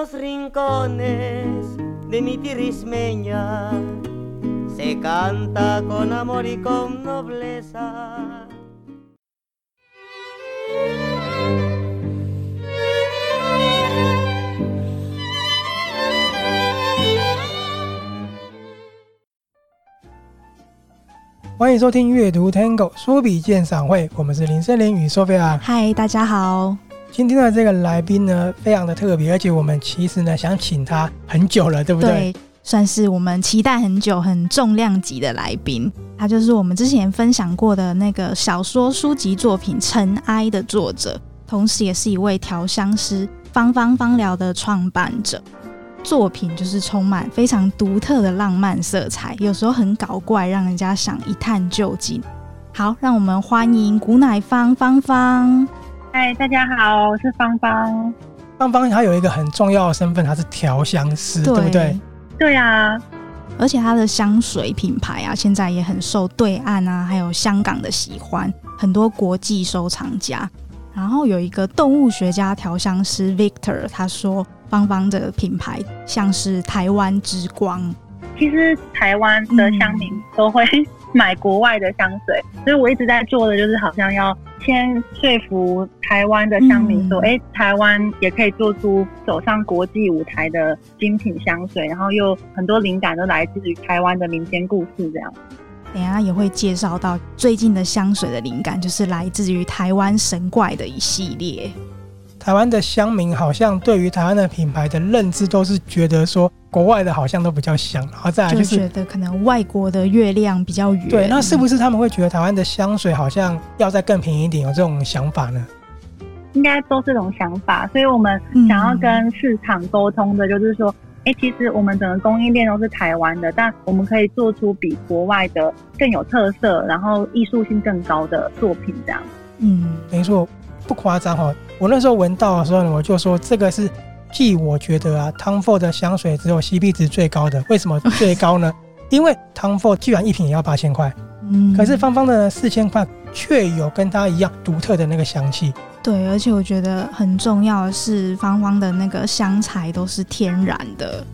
los rincones de mi tierra ismeña se canta con amor y con nobleza. 欢迎收听阅读 Tango 书笔鉴赏会，我们是林森林与 Sophia。嗨，大家好。今天的这个来宾呢，非常的特别，而且我们其实呢想请他很久了，对不对？对，算是我们期待很久、很重量级的来宾。他就是我们之前分享过的那个小说书籍作品《尘埃》的作者，同时也是一位调香师芳芳芳疗的创办者。作品就是充满非常独特的浪漫色彩，有时候很搞怪，让人家想一探究竟。好，让我们欢迎古乃芳芳芳。嗨，大家好，我是芳芳。芳芳她有一个很重要的身份，她是调香师，对，对不对？对啊，而且她的香水品牌啊，现在也很受对岸啊，还有香港的喜欢，很多国际收藏家。然后有一个动物学家调香师 Victor，他说。芳芳的品牌像是台湾之光。其实台湾的乡民都会买国外的香水，嗯，所以我一直在做的就是好像要先说服台湾的乡民说，哎，嗯，台湾也可以做出走上国际舞台的精品香水，然后又很多灵感都来自于台湾的民间故事这样。等下也会介绍到最近的香水的灵感，就是来自于台湾神怪的一系列。台湾的乡民好像对于台湾的品牌的认知都是觉得说，国外的好像都比较香，然后再来就是就觉得可能外国的月亮比较圆。对，那是不是他们会觉得台湾的香水好像要再更便宜一点？有这种想法呢？应该都是这种想法，所以我们想要跟市场沟通的，就是说，哎、嗯，其实我们整个供应链都是台湾的，但我们可以做出比国外的更有特色，然后艺术性更高的作品，这样。嗯，没错。不夸张哈，我那时候闻到的时候呢，我就说这个是继我觉得啊，Tom Ford 的香水只有 CP 值最高的。为什么最高呢？因为 Tom Ford 居然一瓶也要八千块，嗯，可是芳芳的四千块却有跟它一样独特的那个香气。对，而且我觉得很重要的是，芳芳的那个香材都是天然的。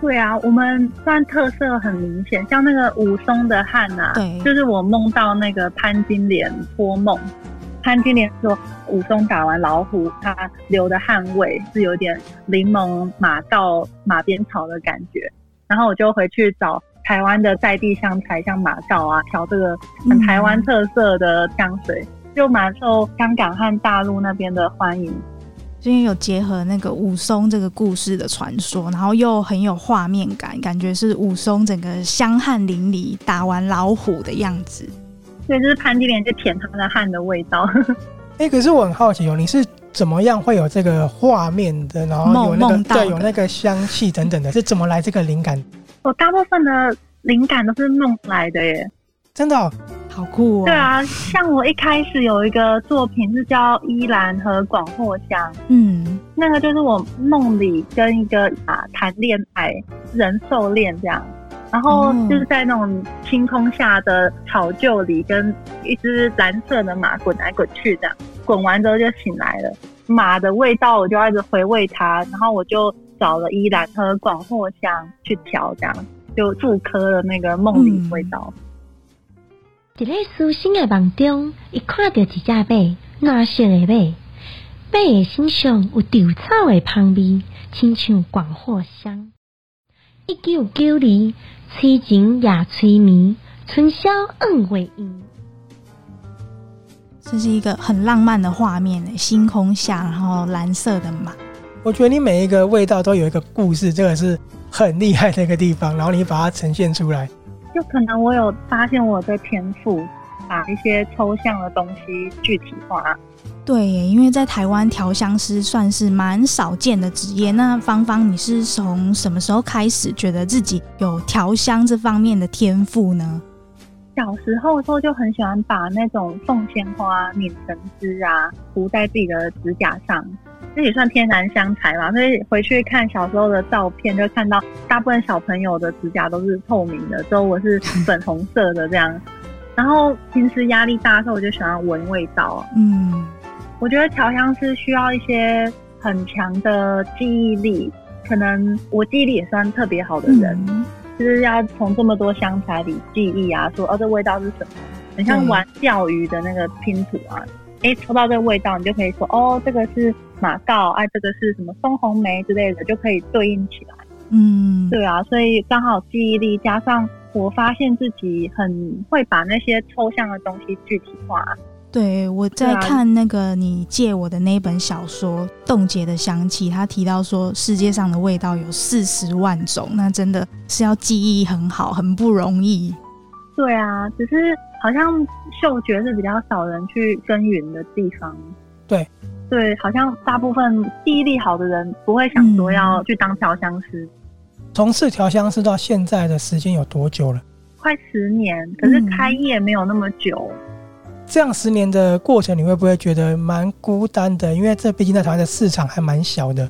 对啊，我们算特色很明显，像那个武松的汗啊，对，就是我梦到那个潘金莲托梦。潘金莲说：“武松打完老虎，他流的汗味是有点柠檬、马到、马鞭草的感觉。然后我就回去找台湾的在地香材，像马告啊，调这个很台湾特色的香水，嗯、就蛮受香港和大陆那边的欢迎。因为有结合那个武松这个故事的传说，然后又很有画面感，感觉是武松整个香汗淋漓，打完老虎的样子。”所以就是潘金莲就舔他的汗的味道。哎、欸，可是我很好奇哦，你是怎么样会有这个画面的？然后有那个对，有那个香气等等的，是怎么来这个灵感？我大部分的灵感都是梦来的耶，真的、哦、好酷哦。对啊，像我一开始有一个作品是叫依兰和广藿香，嗯，那个就是我梦里跟一个啊谈恋爱人兽恋这样。然后就是在那种星空下的草臼里，跟一只蓝色的马滚来滚去，这样滚完之后就醒来了。马的味道我就一直回味它，然后我就找了依兰和广藿香去调，这样就复刻了那个梦里味道。在舒心的梦中，一看到一只马，蓝色的马，马的身上有稻草的香味，亲像广藿香。一九九二。催情也催眠，春宵恩未央。这是一个很浪漫的画面呢，星空下，然后蓝色的马。我觉得你每一个味道都有一个故事，这个是很厉害的一个地方。然后你把它呈现出来，就可能我有发现我的天赋，把一些抽象的东西具体化。对，因为在台湾调香师算是蛮少见的职业。那芳芳，你是从什么时候开始觉得自己有调香这方面的天赋呢？小时候的时候就很喜欢把那种凤仙花拧成汁啊，涂在自己的指甲上，这也算天然香材嘛。所以回去看小时候的照片，就看到大部分小朋友的指甲都是透明的，之后我是粉红色的这样。然后平时压力大的时候，我就喜欢闻味道，嗯。我觉得调香师需要一些很强的记忆力，可能我记忆力也算特别好的人，嗯、就是要从这么多香材里记忆啊，说哦，这味道是什么？很像玩钓鱼的那个拼图啊。哎，抽到这个味道，你就可以说哦，这个是马告，哎、啊，这个是什么松红梅之类的，就可以对应起来。嗯，对啊，所以刚好记忆力加上我发现自己很会把那些抽象的东西具体化。对，我在看那个你借我的那本小说《冻结的香气》，他提到说世界上的味道有四十万种，那真的是要记忆很好，很不容易。对啊，只是好像嗅觉是比较少人去耕耘的地方。对，对，好像大部分记忆力好的人不会想说要去当调香师。从事调香师到现在的时间有多久了？快十年，可是开业没有那么久。嗯这样十年的过程，你会不会觉得蛮孤单的？因为这毕竟在台湾的市场还蛮小的。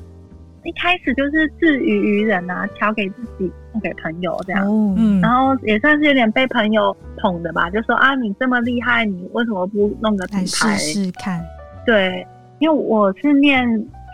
一开始就是自娱于人啊，调给自己，送给朋友这样。哦，嗯，然后也算是有点被朋友捧的吧，就说啊，你这么厉害，你为什么不弄个品牌试试看？对，因为我是念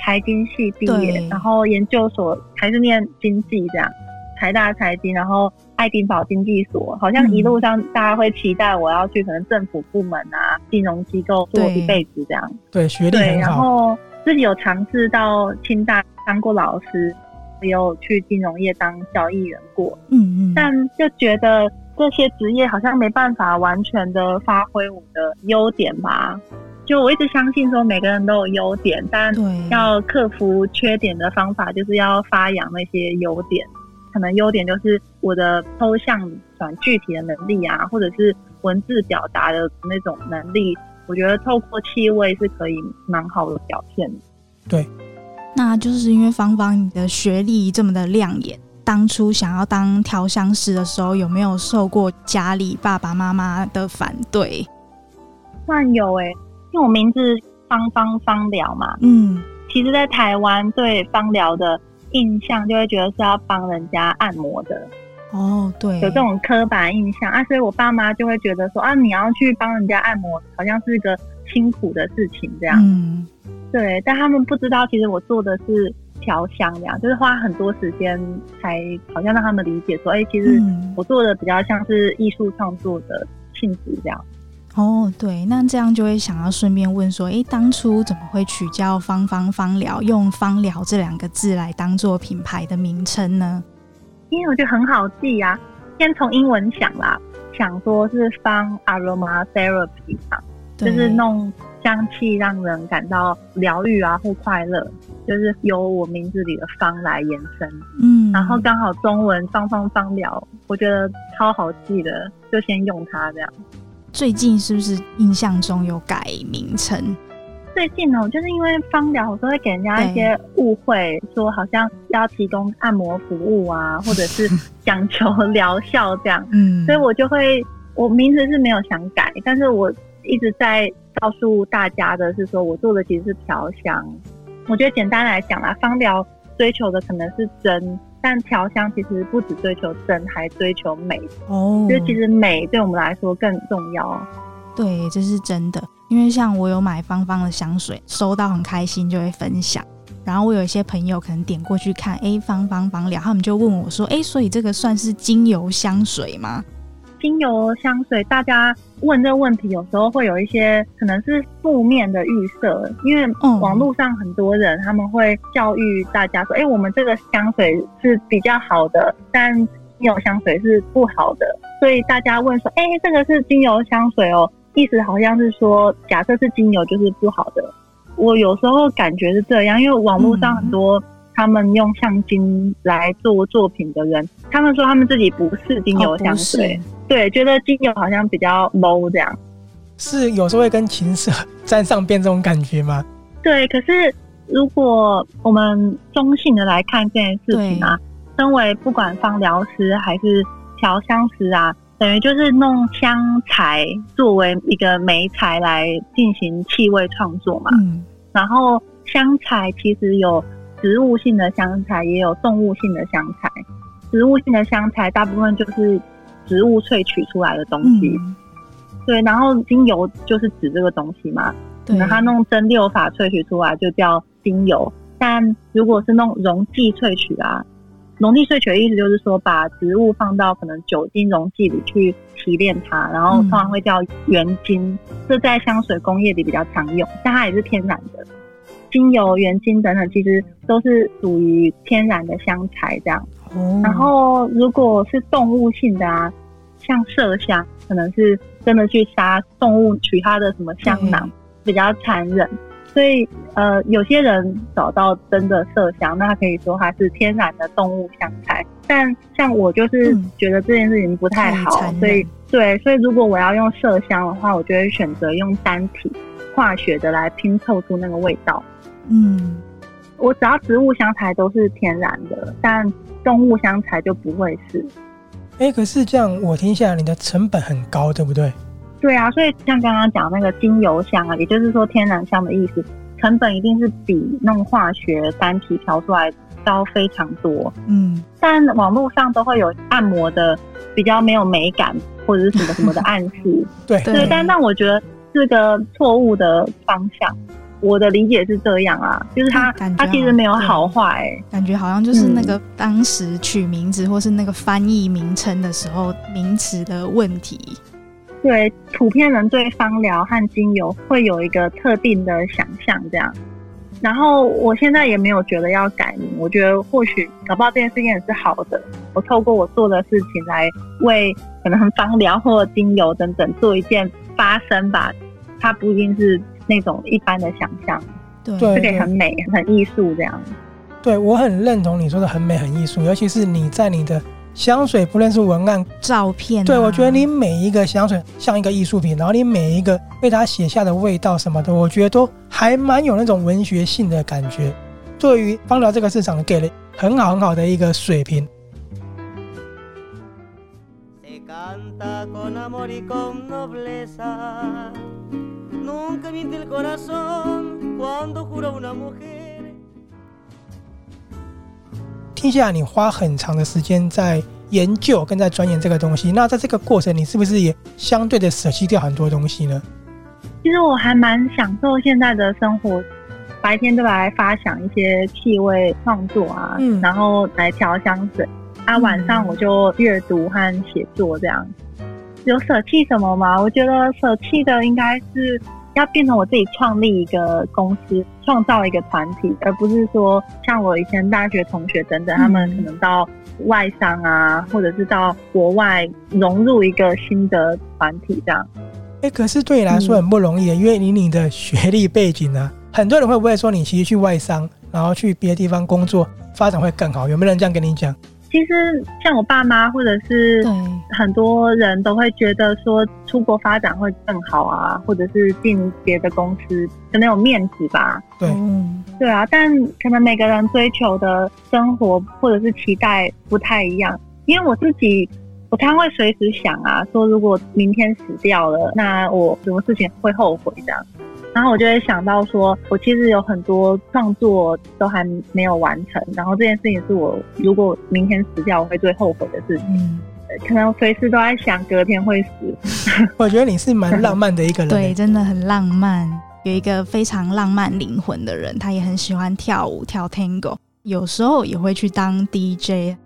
财经系毕业，然后研究所还是念经济这样。台大财经，然后爱丁堡经济所，好像一路上大家会期待我要去可能政府部门啊、金融机构做一辈子这样。对，学历。对，然后自己有尝试到清大当过老师，也有去金融业当交易员过。嗯嗯。但就觉得这些职业好像没办法完全的发挥我的优点吧。就我一直相信说每个人都有优点，但要克服缺点的方法就是要发扬那些优点。可能优点就是我的抽象转具体的能力啊，或者是文字表达的那种能力，我觉得透过气味是可以蛮好的表现。对，那就是因为芳芳你的学历这么的亮眼，当初想要当调香师的时候，有没有受过家里爸爸妈妈的反对？算有诶、欸，因为我名字芳芳芳疗嘛，嗯，其实在台湾对芳疗的。印象就会觉得是要帮人家按摩的。哦，对，有这种刻板印象。啊，所以我爸妈就会觉得说啊，你要去帮人家按摩，好像是一个辛苦的事情这样。嗯，对，但他们不知道，其实我做的是调香这样，就是花很多时间才好像让他们理解说，哎、欸，其实我做的比较像是艺术创作的性质这样。哦，对，那这样就会想要顺便问说，哎，当初怎么会取叫“芳芳芳疗”，用“芳疗”这两个字来当做品牌的名称呢？因为我觉得很好记啊，先从英文想啦，想说是芳 aroma therapy 嘛，就是弄香气让人感到疗愈啊或快乐，就是由我名字里的“芳”来延伸。嗯，然后刚好中文“芳芳芳疗”，我觉得超好记的，就先用它这样。最近是不是印象中有改名称？最近呢，就是因为芳疗，我都会给人家一些误会，说好像要提供按摩服务啊，或者是讲求疗效这样。嗯，所以我就会，我名字是没有想改，但是我一直在告诉大家的是，说我做的其实是调香。我觉得简单来讲啦，芳疗追求的可能是真。但调香其实不只追求真，还追求美哦。就其实美对我们来说更重要。对，这是真的。因为像我有买芳芳的香水，收到很开心，就会分享。然后我有一些朋友可能点过去看，哎，芳芳芳疗，他们就问我说，哎，所以这个算是精油香水吗？精油香水，大家问这个问题，有时候会有一些可能是负面的预设，因为网络上很多人他们会教育大家说，哎、嗯，我们这个香水是比较好的，但精油香水是不好的，所以大家问说，哎，这个是精油香水哦，意思好像是说，假设是精油就是不好的。我有时候感觉是这样，因为网络上很多他们用香精来做作品的人，他们说他们自己不是精油香水。哦对，觉得精油好像比较 low 这样，是有时候会跟情色沾上边这种感觉吗？对，可是如果我们中性的来看这件事情啊，身为不管芳疗师还是调香师啊，等于就是弄香材作为一个媒材来进行气味创作嘛。嗯，然后香材其实有植物性的香材，也有动物性的香材。植物性的香材大部分就是。植物萃取出来的东西，嗯，对，然后精油就是指这个东西嘛。可能它弄蒸馏法萃取出来就叫精油，但如果是弄溶剂萃取啊，溶剂萃取的意思就是说，把植物放到可能酒精溶剂里去提炼它，然后通常会叫原精，这在香水工业里比较常用，但它也是天然的。精油、原精等等，其实都是属于天然的香材这样。哦。然后如果是动物性的啊，像麝香，可能是真的去杀动物取它的什么香囊，比较残忍。所以，呃，有些人找到真的麝香，那他可以说它是天然的动物香材。但像我就是觉得这件事情不太好，嗯、所以对，所以如果我要用麝香的话，我就会选择用单体化学的来拼凑出那个味道。嗯，我只要植物香材都是天然的，但动物香材就不会是。哎、欸，可是这样我听下来，你的成本很高，对不对？对啊，所以像刚刚讲那个精油香啊，也就是说天然香的意思，成本一定是比弄化学单体调出来高非常多。嗯，但网络上都会有按摩的比较没有美感或者是什么什么的暗示。对对，但但我觉得是个错误的方向。我的理解是这样啊，就是他，他其实没有好坏，感觉好像就是那个当时取名字或是那个翻译名称的时候名词的问题。对，普遍人对芳疗和精油会有一个特定的想象，这样。然后我现在也没有觉得要改名，我觉得或许搞不好这件事情也是好的。我透过我做的事情来为可能芳疗或精油等等做一件发声吧。它不一定是那种一般的想象，对，这个很美、很艺术这样。对，我很认同你说的很美、很艺术，尤其是你在你的。香水不论是文案、照片、啊，对，我觉得你每一个香水像一个艺术品，然后你每一个被他写下的味道什么的，我觉得都还蛮有那种文学性的感觉。对于芳疗这个市场，给了很好很好的一个水平。听下来，你花很长的时间在研究跟在钻研这个东西。那在这个过程，你是不是也相对的舍弃掉很多东西呢？其实我还蛮享受现在的生活，白天都来发想一些气味创作啊，嗯，然后来调香水。啊，晚上我就阅读和写作这样。有舍弃什么吗？我觉得舍弃的应该是。要变成我自己创立一个公司，创造一个团体，而不是说像我以前大学同学等等，他们可能到外商啊，或者是到国外融入一个新的团体这样。哎、欸，可是对你来说很不容易，嗯、因为你你的学历背景呢、啊，很多人会不会说你其实去外商，然后去别的地方工作发展会更好？有没有人这样跟你讲？其实像我爸妈或者是很多人都会觉得说出国发展会更好啊，或者是进别的公司可能有面子吧。对，对啊，但可能每个人追求的生活或者是期待不太一样。因为我自己，我常会随时想啊，说如果明天死掉了，那我什么事情会后悔这样。然后我就会想到说，我其实有很多创作都还没有完成，然后这件事情是我如果明天死掉我会最后悔的事情。嗯，可能随时都在想隔天会死。我觉得你是蛮浪漫的一个人，对，真的很浪漫，有一个非常浪漫灵魂的人，他也很喜欢跳舞，跳 Tango，有时候也会去当 DJ。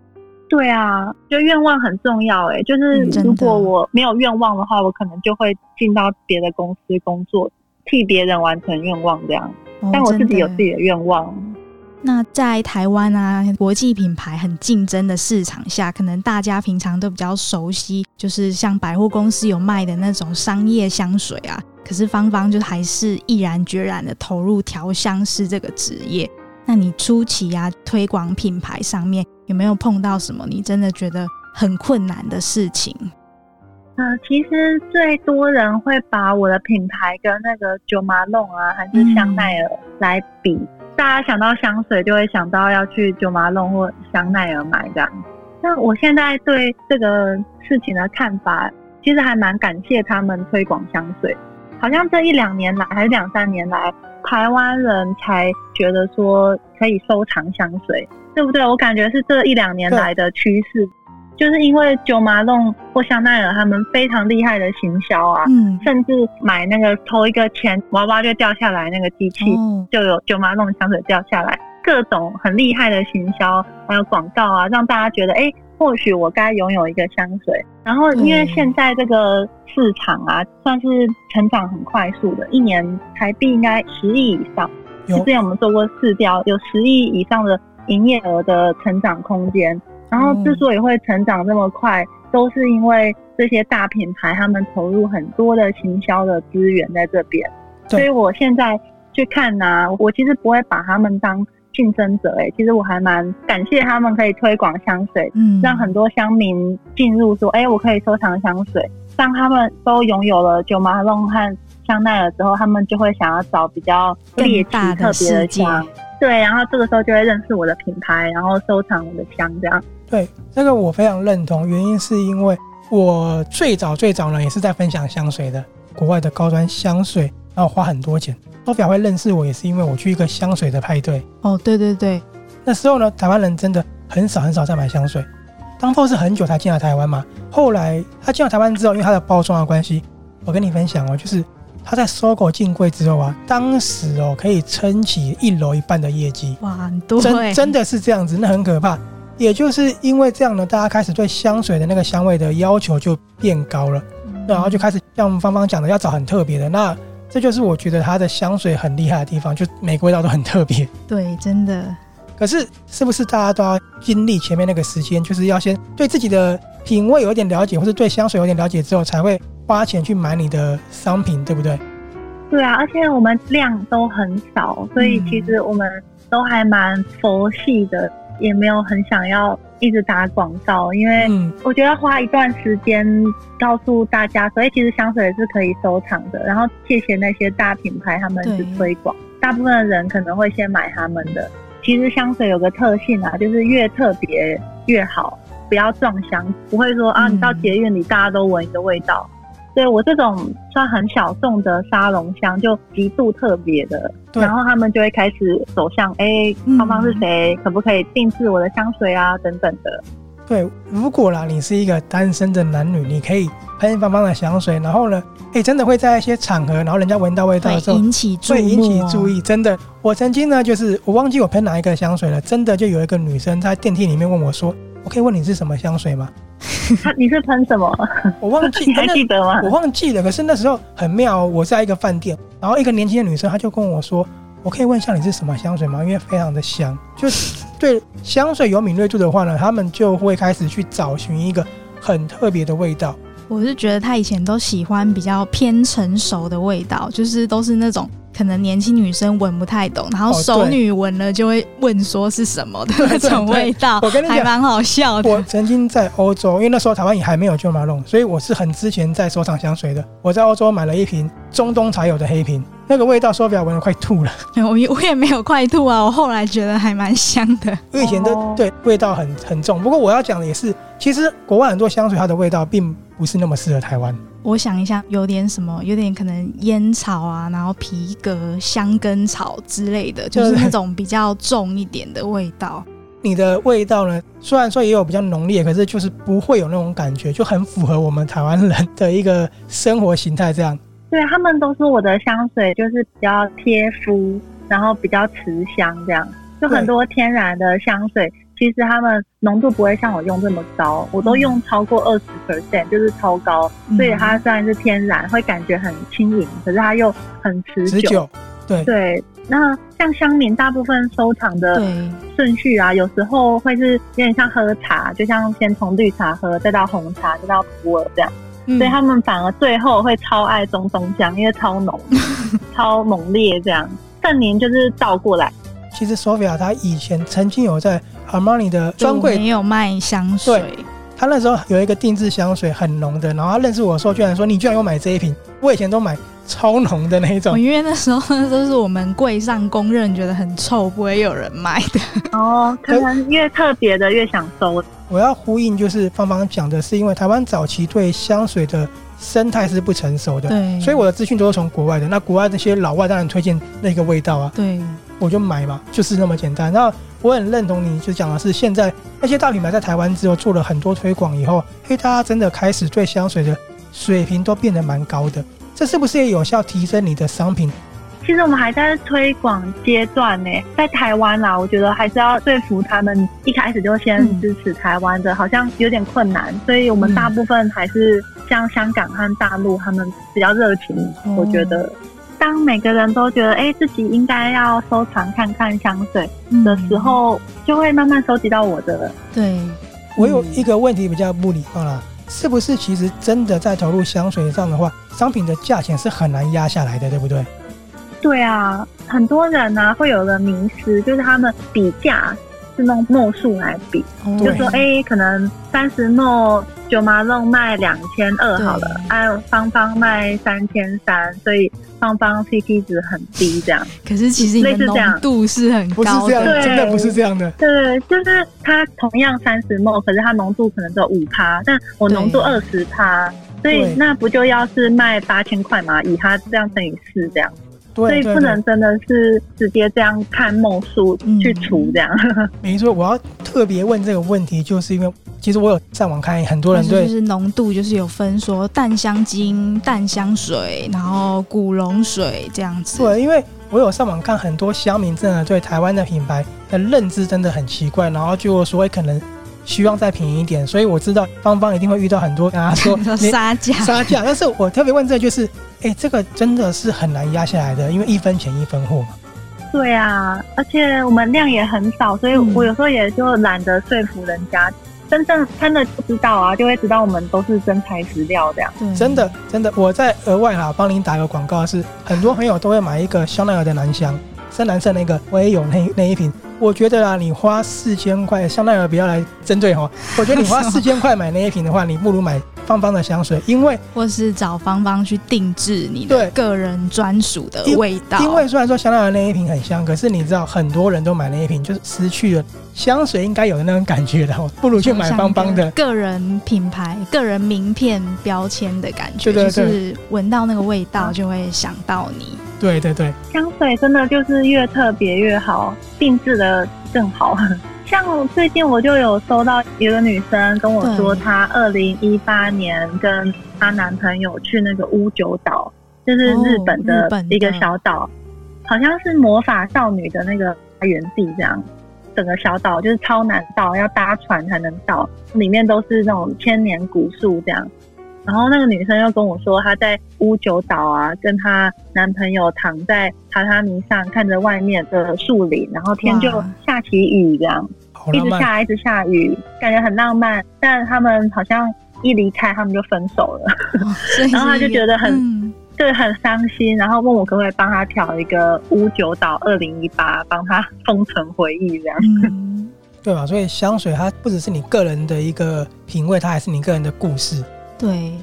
对啊，就愿望很重要哎，就是如果我没有愿望的话，我可能就会进到别的公司工作。替别人完成愿望这样，但我自己有自己的愿望。哦，那在台湾啊，国际品牌很竞争的市场下，可能大家平常都比较熟悉，就是像百货公司有卖的那种商业香水啊。可是芳芳就还是毅然决然的投入调香师这个职业。那你初期啊，推广品牌上面有没有碰到什么你真的觉得很困难的事情？呃，其实最多人会把我的品牌跟那个九马龙啊，还是香奈儿来比。嗯。大家想到香水，就会想到要去九马龙或香奈儿买这样。那我现在对这个事情的看法，其实还蛮感谢他们推广香水。好像这一两年来，还是两三年来，台湾人才觉得说可以收藏香水，对不对？我感觉是这一两年来的趋势。就是因为九马弄或香奈儿他们非常厉害的行销啊，嗯，甚至买那个投一个钱娃娃就掉下来那个机器，就有九马弄香水掉下来，各种很厉害的行销还有广告啊，让大家觉得，哎，或许我该拥有一个香水。然后，因为现在这个市场啊，算是成长很快速的，一年台币应该十亿以上。之前我们做过市调，有十亿以上的营业额的成长空间。然后，之所以会成长这么快，都是因为这些大品牌他们投入很多的行销的资源在这边。所以我现在去看呐、啊，我其实不会把他们当竞争者，哎，其实我还蛮感谢他们可以推广香水，嗯，让很多乡民进入说，哎，我可以收藏香水。当他们都拥有了九马龙和香奈儿之后，他们就会想要找比较猎奇特别的香，对，然后这个时候就会认识我的品牌，然后收藏我的香，这样。对，这个我非常认同，原因是因为我最早最早呢也是在分享香水的，国外的高端香水。然后花很多钱，Sophia 会认识我也是因为我去一个香水的派对。哦，对对对，那时候呢，台湾人真的很少很少在买香水。当 Tom 是很久才进来台湾嘛，后来他进了台湾之后，因为他的包装的关系，我跟你分享哦，就是他在 SOGO 进柜之后啊，当时哦可以撑起一楼一半的业绩。哇，很多，真真的是这样子，那很可怕。也就是因为这样呢，大家开始对香水的那个香味的要求就变高了，嗯、然后就开始像芳芳讲的，要找很特别的那。这就是我觉得它的香水很厉害的地方，就每个味道都很特别。对，真的。可是，是不是大家都要经历前面那个时间，就是要先对自己的品味有一点了解，或者对香水有点了解之后，才会花钱去买你的商品，对不对？对啊，而且我们量都很少，所以其实我们都还蛮佛系的。也没有很想要一直打广告，因为我觉得要花一段时间告诉大家，所以其实香水是可以收藏的。然后谢谢那些大品牌，他们去推广，大部分的人可能会先买他们的。其实香水有个特性啊，就是越特别越好，不要撞香，不会说啊，你到捷运里大家都闻一个味道。对，我这种算很小众的沙龙香，就极度特别的，然后他们就会开始走向，哎，芳芳是谁？可不可以定制我的香水啊？等等的。对，如果啦，你是一个单身的男女，你可以喷芳芳的香水，然后呢，哎，真的会在一些场合，然后人家闻到味道的时候，引起注意，会引起注意。真的，我曾经呢，就是我忘记我喷哪一个香水了，真的就有一个女生在电梯里面问我说：“我可以问你是什么香水吗？” 你是喷什么？我忘记，你还记得吗？我忘记了。可是那时候很妙，我在一个饭店，然后一个年轻的女生，她就跟我说：“我可以问一下你是什么香水吗？因为非常的香。”就是对香水有敏锐度的话呢，他们就会开始去找寻一个很特别的味道。我是觉得他以前都喜欢比较偏成熟的味道，就是都是那种。可能年轻女生闻不太懂，然后熟女闻了就会问说是什么的那种 味道，我跟你讲，还蛮好笑的。我曾经在欧洲，因为那时候台湾也还没有 Jo Malone，所以我是很之前在收藏香水的。我在欧洲买了一瓶中东才有的黑瓶，那个味道说不了，闻了快吐了。我 我也没有快吐啊，我后来觉得还蛮香的。我以前都对味道很很重，不过我要讲的也是，其实国外很多香水它的味道并不是那么适合台湾。我想一下，有点什么，有点可能烟草啊，然后皮革、香根草之类的，就是那种比较重一点的味道。你的味道呢？虽然说也有比较浓烈，可是就是不会有那种感觉，就很符合我们台湾人的一个生活形态。这样，对，他们都说我的香水就是比较贴肤，然后比较持香，这样就很多天然的香水。其实他们浓度不会像我用这么高，我都用超过二十 percent，就是超高，所以它虽然是天然，会感觉很轻盈，可是它又很持久。持久，对对。那像乡民大部分收藏的顺序啊，有时候会是有点像喝茶，就像先从绿茶喝，再到红茶，再到普洱这样。嗯、所以他们反而最后会超爱中东香，因为超浓、超猛烈这样。盛年就是倒过来。其实 Sophia 她以前曾经有在 Armani 的专柜没有卖香水，她那时候有一个定制香水很浓的，然后她认识我的时候，居然说，你居然有买这一瓶，我以前都买超浓的那一种。因为那时候都是我们柜上公认觉得很臭，不会有人买的。哦，可能越特别的越想收。我要呼应就是芳芳讲的是，因为台湾早期对香水的生态是不成熟的，对，所以我的资讯都是从国外的。那国外那些老外当然推荐那个味道啊，对。我就买嘛，就是那么简单。那我很认同你，就讲的是现在那些大品牌在台湾之后做了很多推广以后，嘿，大家真的开始对香水的水平都变得蛮高的。这是不是也有效提升你的商品其实我们还在推广阶段呢，在台湾啦，我觉得还是要说服他们一开始就先支持台湾的，嗯、好像有点困难，所以我们大部分还是像香港和大陆，他们比较热情。嗯、我觉得，当每个人都觉得哎、欸、自己应该要收藏看看香水的时候，嗯、就会慢慢收集到我的。对，我有一个问题比较不礼貌啦，是不是其实真的在投入香水上的话，商品的价钱是很难压下来的，对不对？对啊，很多人呢、啊、会有个迷失，就是他们比价是用墨数来比，哦、就说哎，可能三十墨九马弄卖两千二好了，哎对，芳芳卖三千三，所以芳芳 CP 值很低这样。可是其实类似这样，度是很高的，不是这样，对真的不是这样的。对，就是它同样三十墨，可是它浓度可能只有五趴，但我浓度二十趴，所以那不就要是卖八千块嘛？以它这样乘以四这样。所以不能真的是直接这样看梦数去除这样。嗯、没错，我要特别问这个问题，就是因为其实我有上网看很多人对就是浓度就是有分说淡香精、淡香水，然后古龙水这样子。对，因为我有上网看很多乡民真的对台湾的品牌的认知真的很奇怪，然后就说可能希望再便宜一点。所以我知道芳芳一定会遇到很多跟他 说杀价杀价，但是我特别问这个就是。哎、欸，这个真的是很难压下来的，因为一分钱一分货嘛。对啊，而且我们量也很少，所以我有时候也就懒得说服人家。嗯、真正看了不知道啊，就会知道我们都是真材实料这样。对真的真的，我在额外哈帮您打个广告是，是很多朋友都会买一个香奈儿的男香，深蓝色那个，我也有那那一瓶。我觉得啊，你花四千块，香奈儿不要来针对哈。我觉得你花四千块买那一瓶的话，你不如买。芳芳的香水，因为或是找芳芳去定制你的个人专属的味道因。因为虽然说香奈儿那一瓶很香，可是你知道很多人都买那一瓶，就是失去了香水应该有的那种感觉的，不如去买芳芳的个人品牌、个人名片标签的感觉，就是闻到那个味道就会想到你。对对对，香水真的就是越特别越好，定制的更好。像最近我就有收到一个女生跟我说，她二零一八年跟她男朋友去那个屋久岛，就是日本的一个小岛，好像是魔法少女的那个发源地这样。整个小岛就是超难到，要搭船才能到，里面都是那种千年古树这样。然后那个女生又跟我说，她在屋久岛啊，跟她男朋友躺在榻榻米上，看着外面的树林，然后天就下起雨这样。一直下，一直下雨，感觉很浪漫。但他们好像一离开，他们就分手了。哦、然后他就觉得很，嗯、对，很伤心。然后问我可不可以帮他调一个屋久岛二零一八，帮他封存回忆这样。嗯、对吧？所以香水它不只是你个人的一个品味，它还是你个人的故事。对。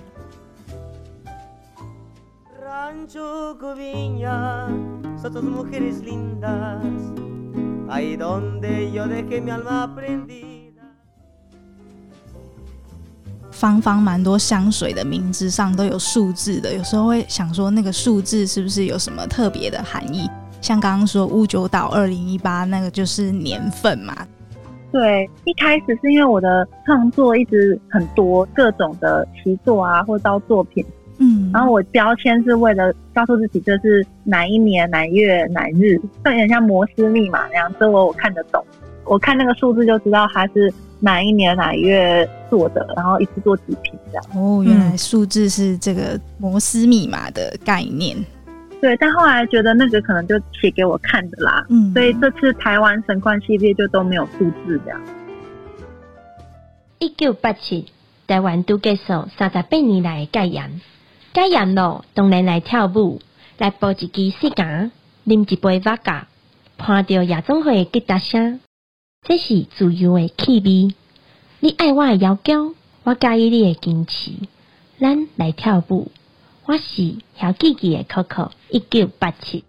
芳芳蛮多香水的名字上都有数字的，有时候会想说那个数字是不是有什么特别的含义？像刚刚说乌九岛二零一八那个就是年份嘛。对，一开始是因为我的创作一直很多各种的习作啊，或到作品。嗯，然后我标签是为了告诉自己这是哪一年哪月哪日，就有点像摩斯密码那样，所以我我看得懂，我看那个数字就知道它是哪一年哪月做的，然后一次做几瓶这样。哦，原来数字是这个摩斯密码的概念。对，但后来觉得那个可能就写给我看的啦，嗯，所以这次台湾神矿系列就都没有复制这样。一九八七，台湾都结束三十八年来的戒严。戒严咯，当然来跳舞，来播一支时间，啉一杯瓦咖，伴着夜总会吉他声，这是自由的气味。你爱我的要求，我介意你的坚持。咱来跳舞，我是小弟弟的 Coco，一九八七。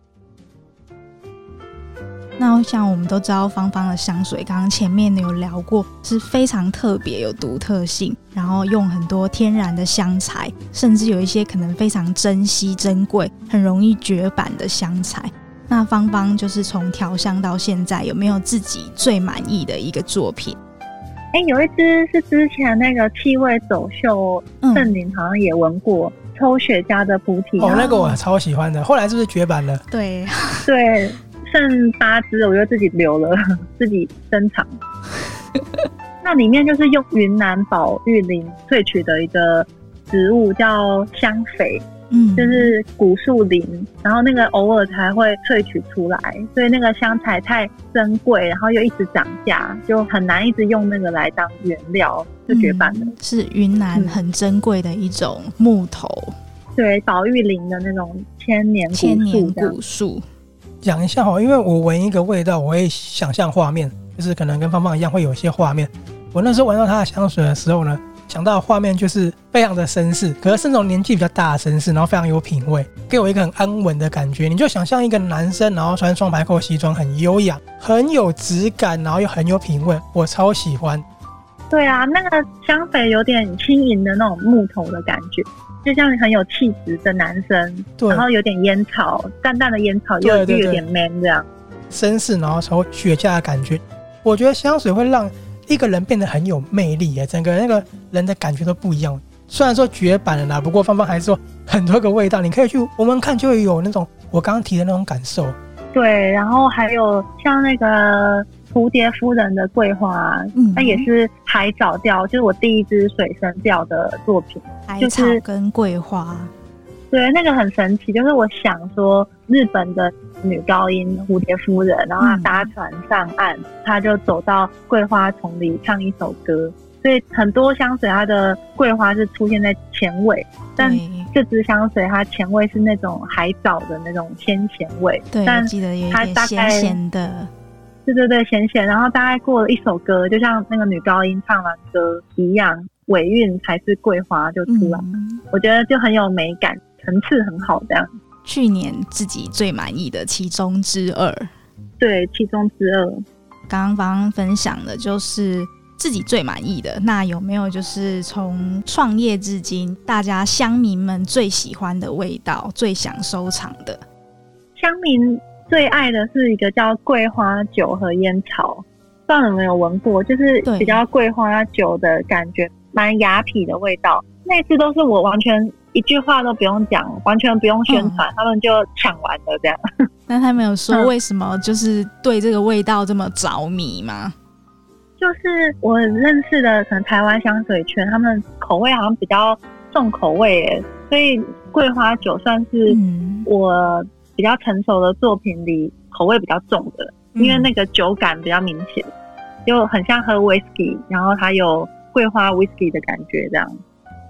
那我想，我们都知道芳芳的香水，刚刚前面有聊过，是非常特别、有独特性，然后用很多天然的香材，甚至有一些可能非常珍惜、珍贵、很容易绝版的香材。那芳芳就是从调香到现在，有没有自己最满意的一个作品？哎、欸，有一支是之前那个气味走秀，圣林好像也闻过。抽雪茄的菩提哦，那个我超喜欢的。后来是不是绝版了？对 对，剩八支，我就自己留了，自己珍藏。那里面就是用云南宝玉林萃取的一个植物，叫香榧。嗯，就是古树林，然后那个偶尔才会萃取出来，所以那个香材太珍贵，然后又一直涨价，就很难一直用那个来当原料，就绝版了。嗯、是云南很珍贵的一种木头，嗯、对，宝玉林的那种千年古树。千年古树。讲一下哈，因为我闻一个味道，我会想象画面，就是可能跟芳芳一样，会有一些画面。我那时候闻到它的香水的时候呢。想到的画面就是非常的绅士，可是是那种年纪比较大的绅士，然后非常有品味，给我一个很安稳的感觉。你就想象一个男生，然后穿双排扣西装，很优雅，很有质感，然后又很有品味，我超喜欢。对啊，那个香水有点轻盈的那种木头的感觉，就像很有气质的男生，对，然后有点烟草，淡淡的烟草，又又有点 man 这样，绅士，然后抽雪茄的感觉。我觉得香水会让。一个人变得很有魅力耶，整个那个人的感觉都不一样。虽然说绝版了啦，不过芳芳还是说很多个味道，你可以去闻闻看，就会有那种我刚刚提的那种感受。对，然后还有像那个蝴蝶夫人的桂花，嗯，它也是海藻调，就是我第一支水生调的作品，海草跟桂花。对，那个很神奇，就是我想说日本的。女高音蝴蝶夫人，然后她搭船上岸，她、嗯、就走到桂花丛里唱一首歌。所以很多香水它的桂花是出现在前尾，但这支香水它前味是那种海藻的那种鲜咸味。对，但记得有点咸咸的。对对对，咸咸。然后大概过了一首歌，就像那个女高音唱完歌一样，尾韵才是桂花就出来。嗯、我觉得就很有美感，层次很好，这样。去年自己最满意的其中之二，对，其中之二。刚刚分享的就是自己最满意的，那有没有就是从创业至今，大家乡民们最喜欢的味道，最想收藏的？乡民最爱的是一个叫桂花酒和烟草，不知道有没有闻过？就是比较桂花酒的感觉，蛮雅痞的味道。那次都是我完全。一句话都不用讲，完全不用宣传，嗯，他们就抢完了这样。那他们有说为什么就是对这个味道这么着迷吗？就是我认识的可能台湾香水圈，他们口味好像比较重口味耶，所以桂花酒算是我比较成熟的作品里口味比较重的，嗯，因为那个酒感比较明显，就很像喝 whisky，然后它有桂花 whisky 的感觉这样。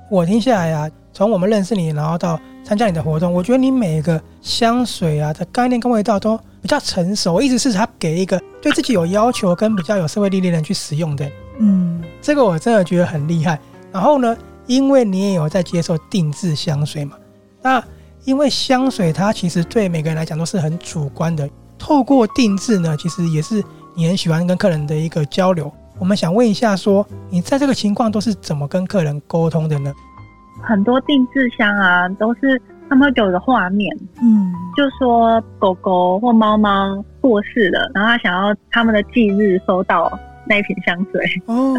我听下来啊。从我们认识你，然后到参加你的活动，我觉得你每个香水啊的概念跟味道都比较成熟，意思是他给一个对自己有要求跟比较有社会历练的人去使用的。嗯，这个我真的觉得很厉害。然后呢，因为你也有在接受定制香水嘛，那因为香水它其实对每个人来讲都是很主观的，透过定制呢，其实也是你很喜欢跟客人的一个交流。我们想问一下，说你在这个情况都是怎么跟客人沟通的呢？很多定制香啊，都是他们会给我的画面，嗯，就说狗狗或猫猫过世了，然后他想要他们的忌日收到那一瓶香水，哦，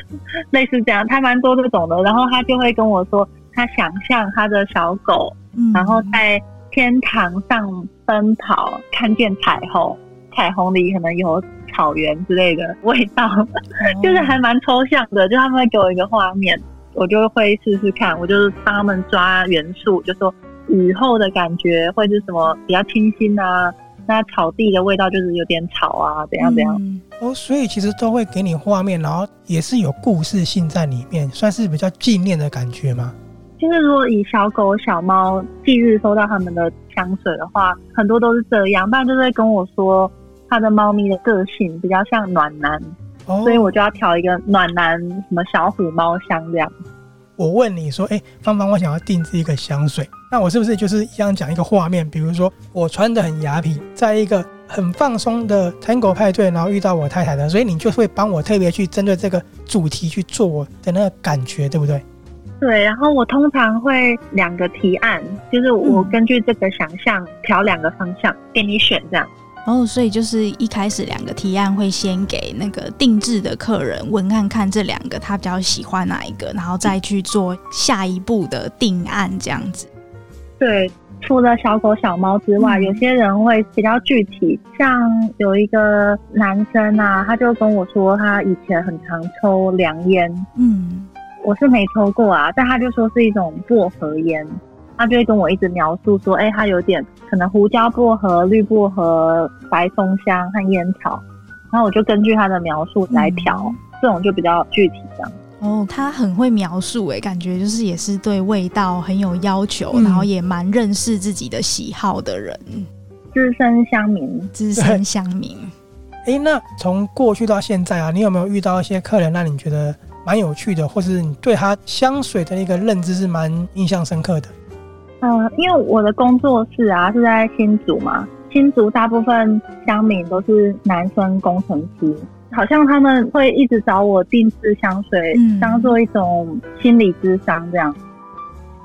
类似这样，他蛮多这种的，然后他就会跟我说，他想象他的小狗，嗯，然后在天堂上奔跑，看见彩虹，彩虹里可能有草原之类的味道，哦、就是还蛮抽象的，就他们会给我一个画面。我就会试试看，我就是帮他们抓元素，就说雨后的感觉会是什么比较清新啊，那草地的味道就是有点草啊，怎样怎样。嗯、哦，所以其实都会给你画面，然后也是有故事性在里面，算是比较纪念的感觉吗？就是如果以小狗小猫忌日收到他们的香水的话，很多都是这样，不然就是会跟我说他的猫咪的个性比较像暖男。所以我就要调一个暖男，什么小虎猫香这样。我问你说，哎、欸，芳芳，我想要定制一个香水，那我是不是就是一样讲一个画面？比如说我穿得很雅痞，在一个很放松的 Tango 派对，然后遇到我太太的，所以你就会帮我特别去针对这个主题去做我的那个感觉，对不对？对，然后我通常会两个提案，就是我根据这个想象调两个方向给你选这样。哦，所以就是一开始两个提案会先给那个定制的客人文案看这两个他比较喜欢哪一个，然后再去做下一步的定案这样子。对，除了小狗小猫之外，嗯、有些人会比较具体，像有一个男生啊，他就跟我说他以前很常抽凉烟，嗯，我是没抽过啊，但他就说是一种薄荷烟。他就会跟我一直描述说，哎、欸，他有点可能胡椒薄荷、绿薄荷、白松香和烟草，然后我就根据他的描述来调，嗯、这种就比较具体这样。哦，他很会描述，哎，感觉就是也是对味道很有要求，嗯、然后也蛮认识自己的喜好的人，资深乡民，资深乡民。哎、欸，那从过去到现在啊，你有没有遇到一些客人让你觉得蛮有趣的，或是你对他香水的一个认知是蛮印象深刻的？嗯，因为我的工作室啊是在新竹嘛，新竹大部分乡民都是男生工程师，好像他们会一直找我定制香水，嗯、当做一种心理智商这样。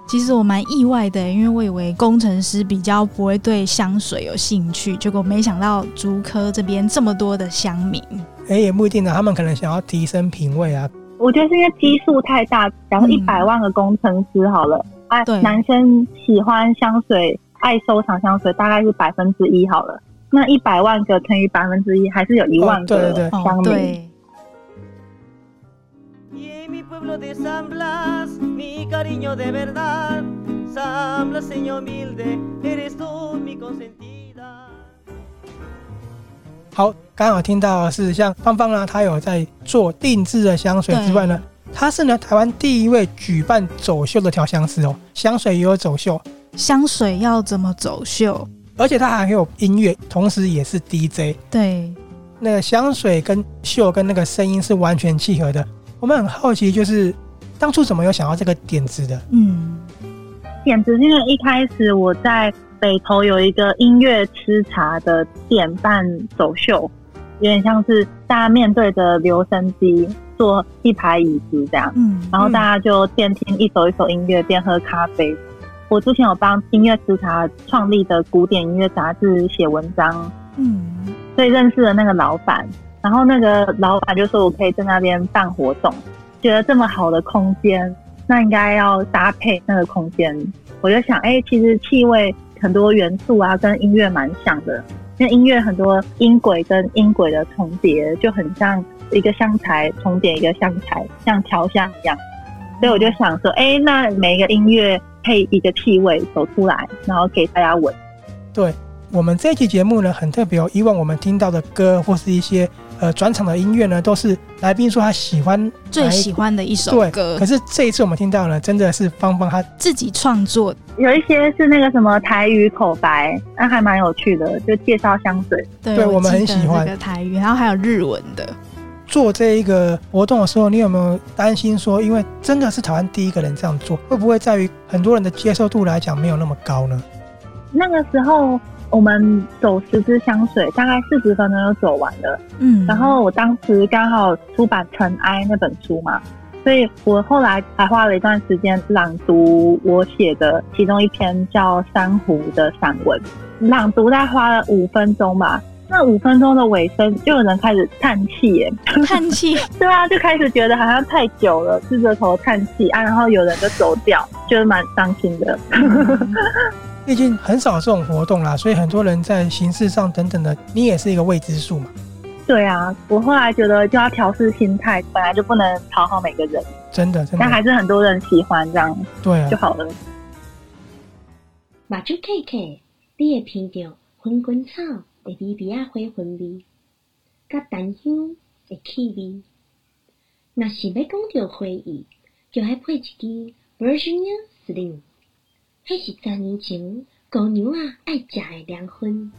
其实我蛮意外的，因为我以为工程师比较不会对香水有兴趣，结果没想到竹科这边这么多的乡民。哎、欸，也不一定呢，他们可能想要提升品味啊。我觉得是因为基数太大，假如一百万个工程师好了。嗯哎，男生喜欢香水，爱收藏香水，大概是百分之一好了。那一百万个乘以百分之一，还是有一万个香民。好，刚好听到的是像芳芳呢，她有在做定制的香水之外呢。他是呢，台湾第一位举办走秀的调香师哦，香水也有走秀，香水要怎么走秀？而且他还有音乐，同时也是 DJ。对，那个香水跟秀跟那个声音是完全契合的。我们很好奇，就是当初怎么有想到这个点子的？嗯，点子因为一开始我在北投有一个音乐吃茶的店办走秀，有点像是大家面对着留声机。坐一排椅子这样，嗯，然后大家就边听一首一首音乐边喝咖啡。我之前有帮音乐吃茶创立的古典音乐杂志写文章，嗯，所以认识了那个老板。然后那个老板就说我可以在那边办活动，觉得这么好的空间，那应该要搭配那个空间。我就想，哎，其实气味很多元素啊，跟音乐蛮像的，那音乐很多音轨跟音轨的重叠，就很像。一个香材重叠一个香材，像调香一样，所以我就想说，哎、那每一个音乐配一个气味走出来，然后给大家闻。对，我们这期节目呢，很特别哦。以往我们听到的歌或是一些呃转场的音乐呢，都是来宾说他喜欢最喜欢的一首歌。对，可是这一次我们听到呢，真的是芳芳他自己创作，有一些是那个什么台语口白，那还蛮有趣的，就介绍香水。对，对我们很喜欢这个台语，然后还有日文的。做这一个活动的时候，你有没有担心说，因为真的是台湾第一个人这样做，会不会在于很多人的接受度来讲没有那么高呢？那个时候我们走十支香水，大概四十分钟就走完了。嗯，然后我当时刚好出版《尘埃》那本书嘛，所以我后来还花了一段时间朗读我写的其中一篇叫《珊瑚》的散文，朗读大概花了五分钟吧。那五分钟的尾声，就有人开始叹气，耶，叹气，对啊，就开始觉得好像太久了，低着头叹气啊，然后有人就走掉，觉得蛮伤心的。毕竟很少这种活动啦，所以很多人在形式上等等的，你也是一个未知数嘛。对啊，我后来觉得就要调试心态，本来就不能讨好每个人，真的，真的，但还是很多人喜欢这样，对啊，就好了。目睭开开，你会闻到薰衣草。的微微啊，花粉味，甲檀香的气味。若是要讲到回忆，就爱配一支 Virginia Slim，迄是十年前公牛啊爱食的凉粉。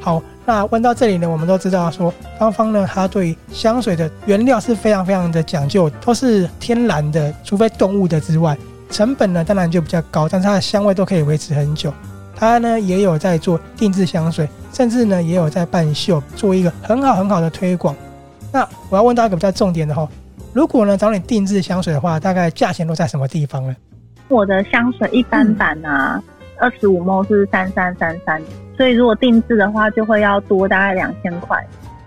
好，那问到这里呢，我们都知道说，芳芳呢，她对香水的原料是非常非常的讲究，都是天然的，除非动物的之外，成本呢当然就比较高，但是它的香味都可以维持很久。他呢也有在做定制香水，甚至呢也有在办秀，做一个很好很好的推广。那我要问到一个比较重点的哈，如果呢找你定制香水的话，大概价钱都在什么地方呢？我的香水一般版啊，二十五 ml 是三三三三，所以如果定制的话，就会要多大概两千块，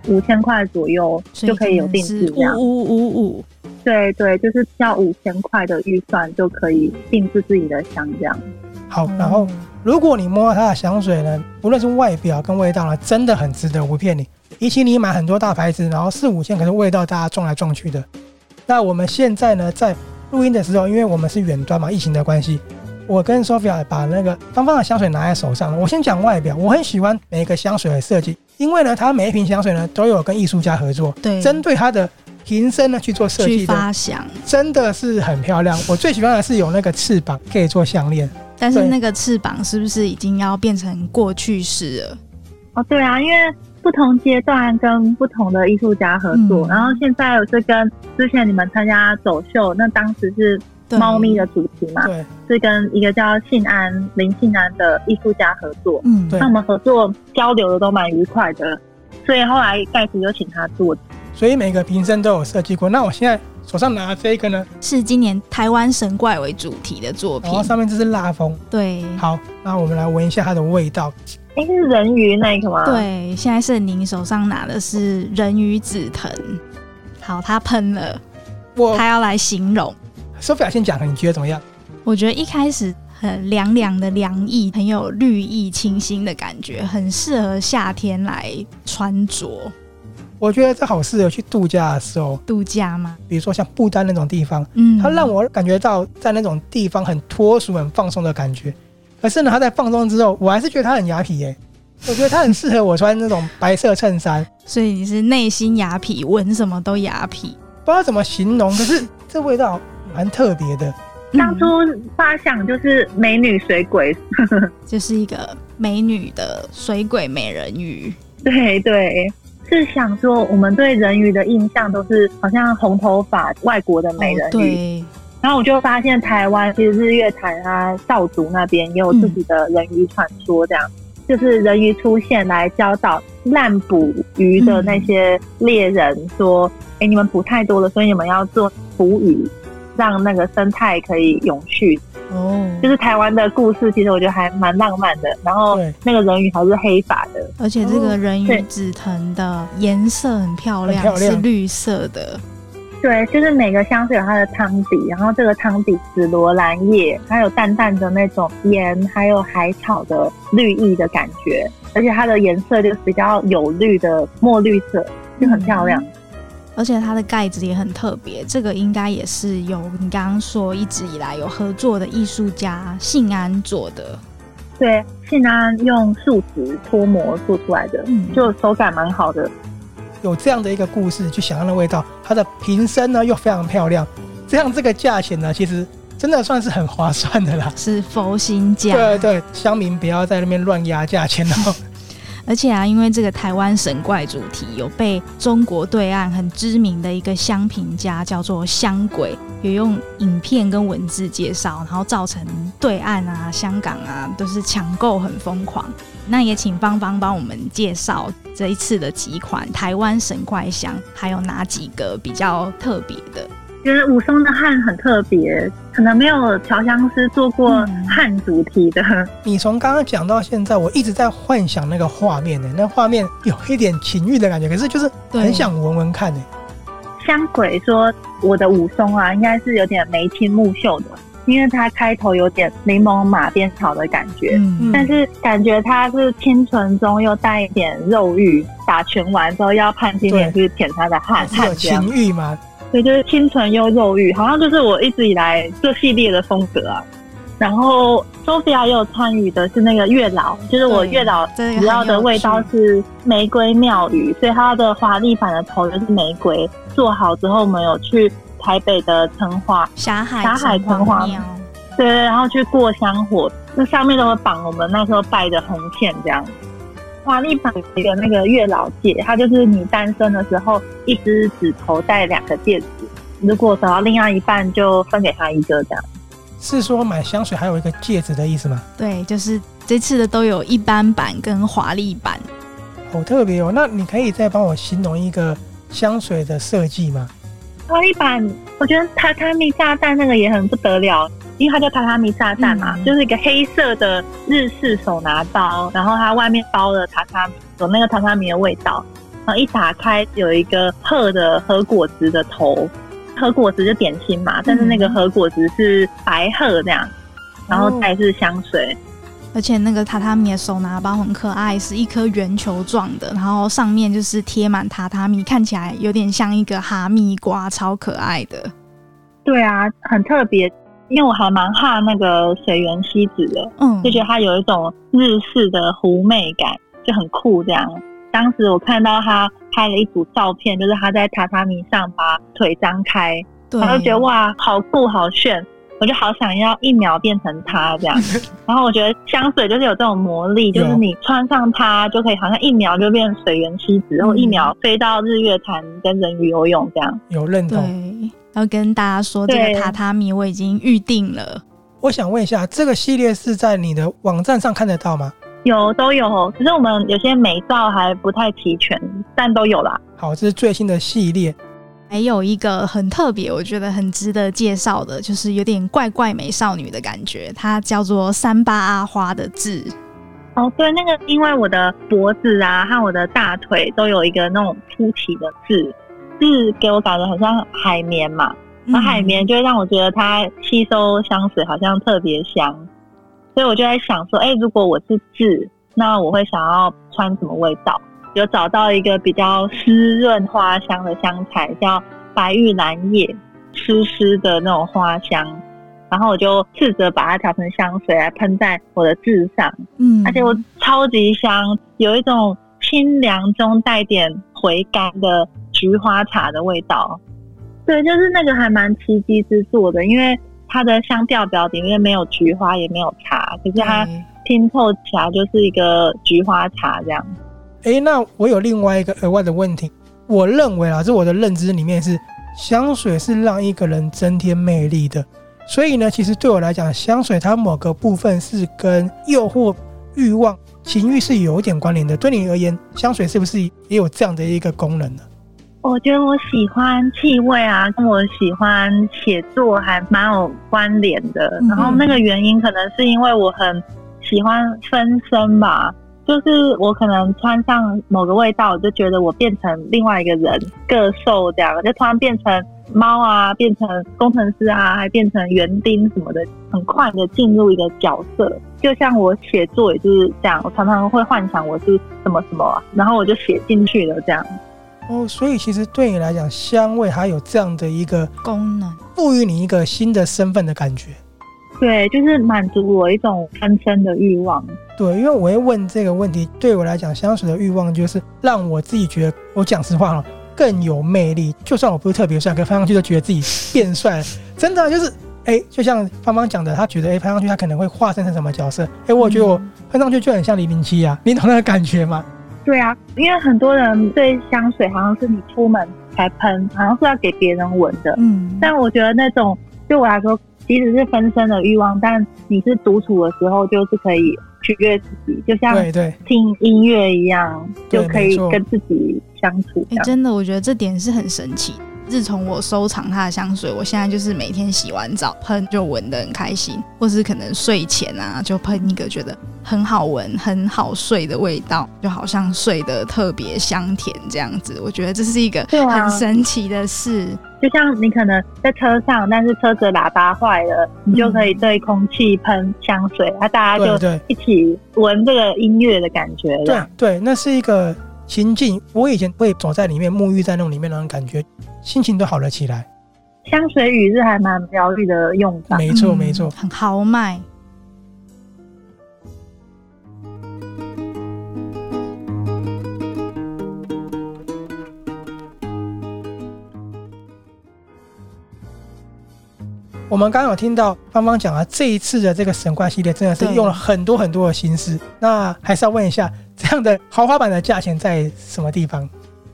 五千块左右就可以有定制这样。五五五，对对，就是要五千块的预算就可以定制自己的香这样。好，然后如果你摸到它的香水呢，不论是外表跟味道呢，真的很值得，我不骗你。比起你买很多大牌子，然后四五千，可是味道大家撞来撞去的。那我们现在呢，在录音的时候，因为我们是远端嘛，疫情的关系，我跟 Sophia 把那个芳芳的香水拿在手上。我先讲外表，我很喜欢每一个香水的设计，因为呢，它每一瓶香水呢都有跟艺术家合作，对，针对它的瓶身呢去做设计的，发想真的是很漂亮。我最喜欢的是有那个翅膀可以做项链。但是那个翅膀是不是已经要变成过去式了？哦，对啊，因为不同阶段跟不同的艺术家合作，嗯、然后现在我是跟之前你们参加走秀，那当时是猫咪的主题嘛，对，是跟一个叫信安林信安的艺术家合作，嗯，那我们合作交流的都蛮愉快的，所以后来盖茨就请他做，所以每个瓶身都有设计过。那我现在。手上拿的这一个呢，是今年台湾神怪为主题的作品。然后上面这是蜡封。对，好，那我们来闻一下它的味道。哎，是人鱼那个吗？对，现在是您手上拿的是人鱼紫藤。好，它喷了，我他要来形容。Sophia 先讲，你觉得怎么样？我觉得一开始很凉凉的凉意，很有绿意清新的感觉，很适合夏天来穿着。我觉得这好适合去度假的时候。度假吗？比如说像不丹那种地方，嗯，它让我感觉到在那种地方很脱俗、很放松的感觉。可是呢，它在放松之后，我还是觉得它很雅痞耶。我觉得它很适合我穿那种白色衬衫。所以你是内心雅痞，闻什么都雅痞。不知道怎么形容，可是这味道蛮特别的。当初发想就是美女水鬼，就是一个美女的水鬼美人鱼。对对。是想说，我们对人鱼的印象都是好像红头发、外国的美人鱼。哦、对。然后我就发现，台湾其实日月潭啊、少族那边也有自己的人鱼传说，这样、嗯、就是人鱼出现来教导滥捕鱼的那些猎人说：“哎、嗯，你们捕太多了，所以你们要做捕鱼，让那个生态可以永续。”哦，就是台湾的故事，其实我觉得还蛮浪漫的。然后那个人鱼还是黑发的，而且这个人鱼紫藤的颜色很漂亮，漂亮是绿色的。对，就是每个香水有它的汤底，然后这个汤底紫罗兰叶，还有淡淡的那种盐，还有海草的绿意的感觉，而且它的颜色就是比较有绿的墨绿色，就很漂亮。嗯而且它的盖子也很特别，这个应该也是有你刚刚说一直以来有合作的艺术家信安做的。对，信安用树脂脱模做出来的，嗯，就手感蛮好的。有这样的一个故事去想象的味道，它的瓶身呢又非常漂亮，这样这个价钱呢，其实真的算是很划算的啦，是佛心价。对对，乡民不要在那边乱压价钱哦。而且啊，因为这个台湾神怪主题有被中国对岸很知名的一个香评家叫做香鬼，有用影片跟文字介绍，然后造成对岸啊、香港啊都是抢购很疯狂。那也请芳芳帮我们介绍这一次的几款台湾神怪香，还有哪几个比较特别的？觉得武松的汉很特别，可能没有调香师做过汉主题的。嗯、你从刚刚讲到现在，我一直在幻想那个画面呢，那画面有一点情欲的感觉，可是就是很想闻闻看呢。香鬼说：“我的武松啊，应该是有点眉清目秀的，因为他开头有点柠檬马鞭草的感觉，嗯、但是感觉他是清纯中又带一点肉欲。打拳完之后要潘金莲去舔他的汗，是有情欲吗？”对，就是清纯又肉欲，好像就是我一直以来这系列的风格啊。然后 Sophia 也有参与的是那个月老，就是我月老主要的味道是玫瑰庙宇，所以它的华丽版的头就是玫瑰。做好之后，我们有去台北的城华霞海霞海城华庙，对，然后去过香火，那上面都会绑我们那时候拜的红线，这样。华丽版一个那个月老戒，它就是你单身的时候，一只指头戴两个戒指，如果找到另外一半，就分给他一个这样。是说买香水还有一个戒指的意思吗？对，就是这次的都有一般版跟华丽版，好特别哦。那你可以再帮我形容一个香水的设计吗？华丽版，我觉得榻榻米炸弹那个也很不得了。因为它叫榻榻米炸弹嘛，嗯、就是一个黑色的日式手拿包，然后它外面包了榻榻米，有那个榻榻米的味道。然后一打开，有一个褐的和果子的头，和果子就点心嘛，但是那个和果子是白褐这样，然后再是香水。哦而且那个榻榻米的手拿包很可爱，是一颗圆球状的，然后上面就是贴满榻榻米，看起来有点像一个哈密瓜，超可爱的。对啊，很特别，因为我还蛮怕那个水原希子的，嗯，就觉得她有一种日式的狐媚感，就很酷这样。当时我看到她拍了一组照片，就是她在榻榻米上把腿张开，对，我就觉得哇，好酷，好炫。我就好想要一秒变成她这样，然后我觉得香水就是有这种魔力，就是你穿上它就可以好像一秒就变水原希子，然后一秒飞到日月潭跟人鱼游泳这样。有认同。对，要跟大家说这个榻榻米我已经预定了。我想问一下，这个系列是在你的网站上看得到吗？有，都有，只是我们有些美照还不太齐全，但都有啦。好，这是最新的系列。还有一个很特别，我觉得很值得介绍的，就是有点怪怪美少女的感觉。它叫做三八阿花的痣。哦，对，那个因为我的脖子啊和我的大腿都有一个那种凸起的痣，痣给我感觉很像海绵嘛，那海绵就会让我觉得它吸收香水好像特别香，所以我就在想说，哎，如果我是痣，那我会想要穿什么味道？有找到一个比较湿润花香的香材，叫白玉兰叶，湿湿的那种花香。然后我就试着把它调成香水来喷在我的痣上，嗯，而且我超级香，有一种清凉中带点回甘的菊花茶的味道。对，就是那个还蛮奇迹之作的，因为它的香调表里面没有菊花，也没有茶，可是它拼凑起来就是一个菊花茶这样。哎，那我有另外一个额外的问题。我认为啊，这我的认知里面是，香水是让一个人增添魅力的。所以呢，其实对我来讲，香水它某个部分是跟诱惑、欲望、情欲是有一点关联的。对你而言，香水是不是也有这样的一个功能呢？我觉得我喜欢气味啊，跟我喜欢写作还蛮有关联的。然后那个原因可能是因为我很喜欢分身吧。就是我可能穿上某个味道，我就觉得我变成另外一个人，个兽这样，就突然变成猫啊，变成工程师啊，还变成园丁什么的，很快的进入一个角色。就像我写作也就是这样，我常常会幻想我是什么什么，然后我就写进去了这样。哦，所以其实对你来讲，香味还有这样的一个功能，赋予你一个新的身份的感觉。对，就是满足我一种分身的欲望。对，因为我会问这个问题，对我来讲，香水的欲望就是让我自己觉得，我讲实话了，更有魅力。就算我不是特别帅，可喷上去就觉得自己变帅。真的就是，哎，就像芳芳讲的，他觉得，哎，喷上去他可能会化身成什么角色？哎，我觉得我喷上去就很像黎明期啊，你懂那个感觉吗？对啊，因为很多人对香水好像是你出门才喷，好像是要给别人闻的。嗯，但我觉得那种对我来说。即使是分身的欲望，但你是独处的时候，就是可以取悦自己，就像听音乐一样，就可以跟自己相处。哎、欸，真的，我觉得这点是很神奇。自从我收藏它的香水，我现在就是每天洗完澡喷，就闻得很开心，或是可能睡前啊，就喷一个觉得很好闻、很好睡的味道，就好像睡得特别香甜这样子。我觉得这是一个很神奇的事。啊、就像你可能在车上，但是车子喇叭坏了，你就可以对空气喷香水，那、嗯啊、大家就一起闻这个音乐的感觉。对对，那是一个。心境，我以前会走在里面沐浴在那种里面那种感觉，心情都好了起来。香水雨是还蛮疗愈的用法，没错没错，很豪迈。我们刚刚有听到芳芳讲啊，这一次的这个神怪系列真的是用了很多很多的心思。那还是要问一下，这样的豪华版的价钱在什么地方？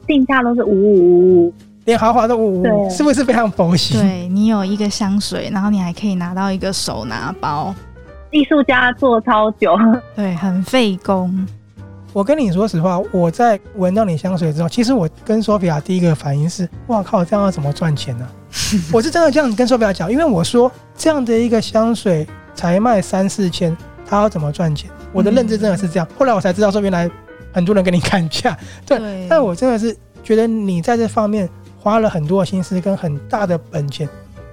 定价都是五五五五，连豪华都五五五，是不是非常佛系？对，你有一个香水，然后你还可以拿到一个手拿包，艺术家做超久，对，很费工。我跟你说实话，我在闻到你香水之后，其实我跟 Sophia 第一个反应是：哇靠，这样要怎么赚钱呢、啊？我是真的这样跟索菲亚讲，因为我说这样的一个香水才卖三四千，他要怎么赚钱？我的认知真的是这样。嗯、后来我才知道说原来很多人给你砍价，对。对但我真的是觉得你在这方面花了很多的心思跟很大的本钱。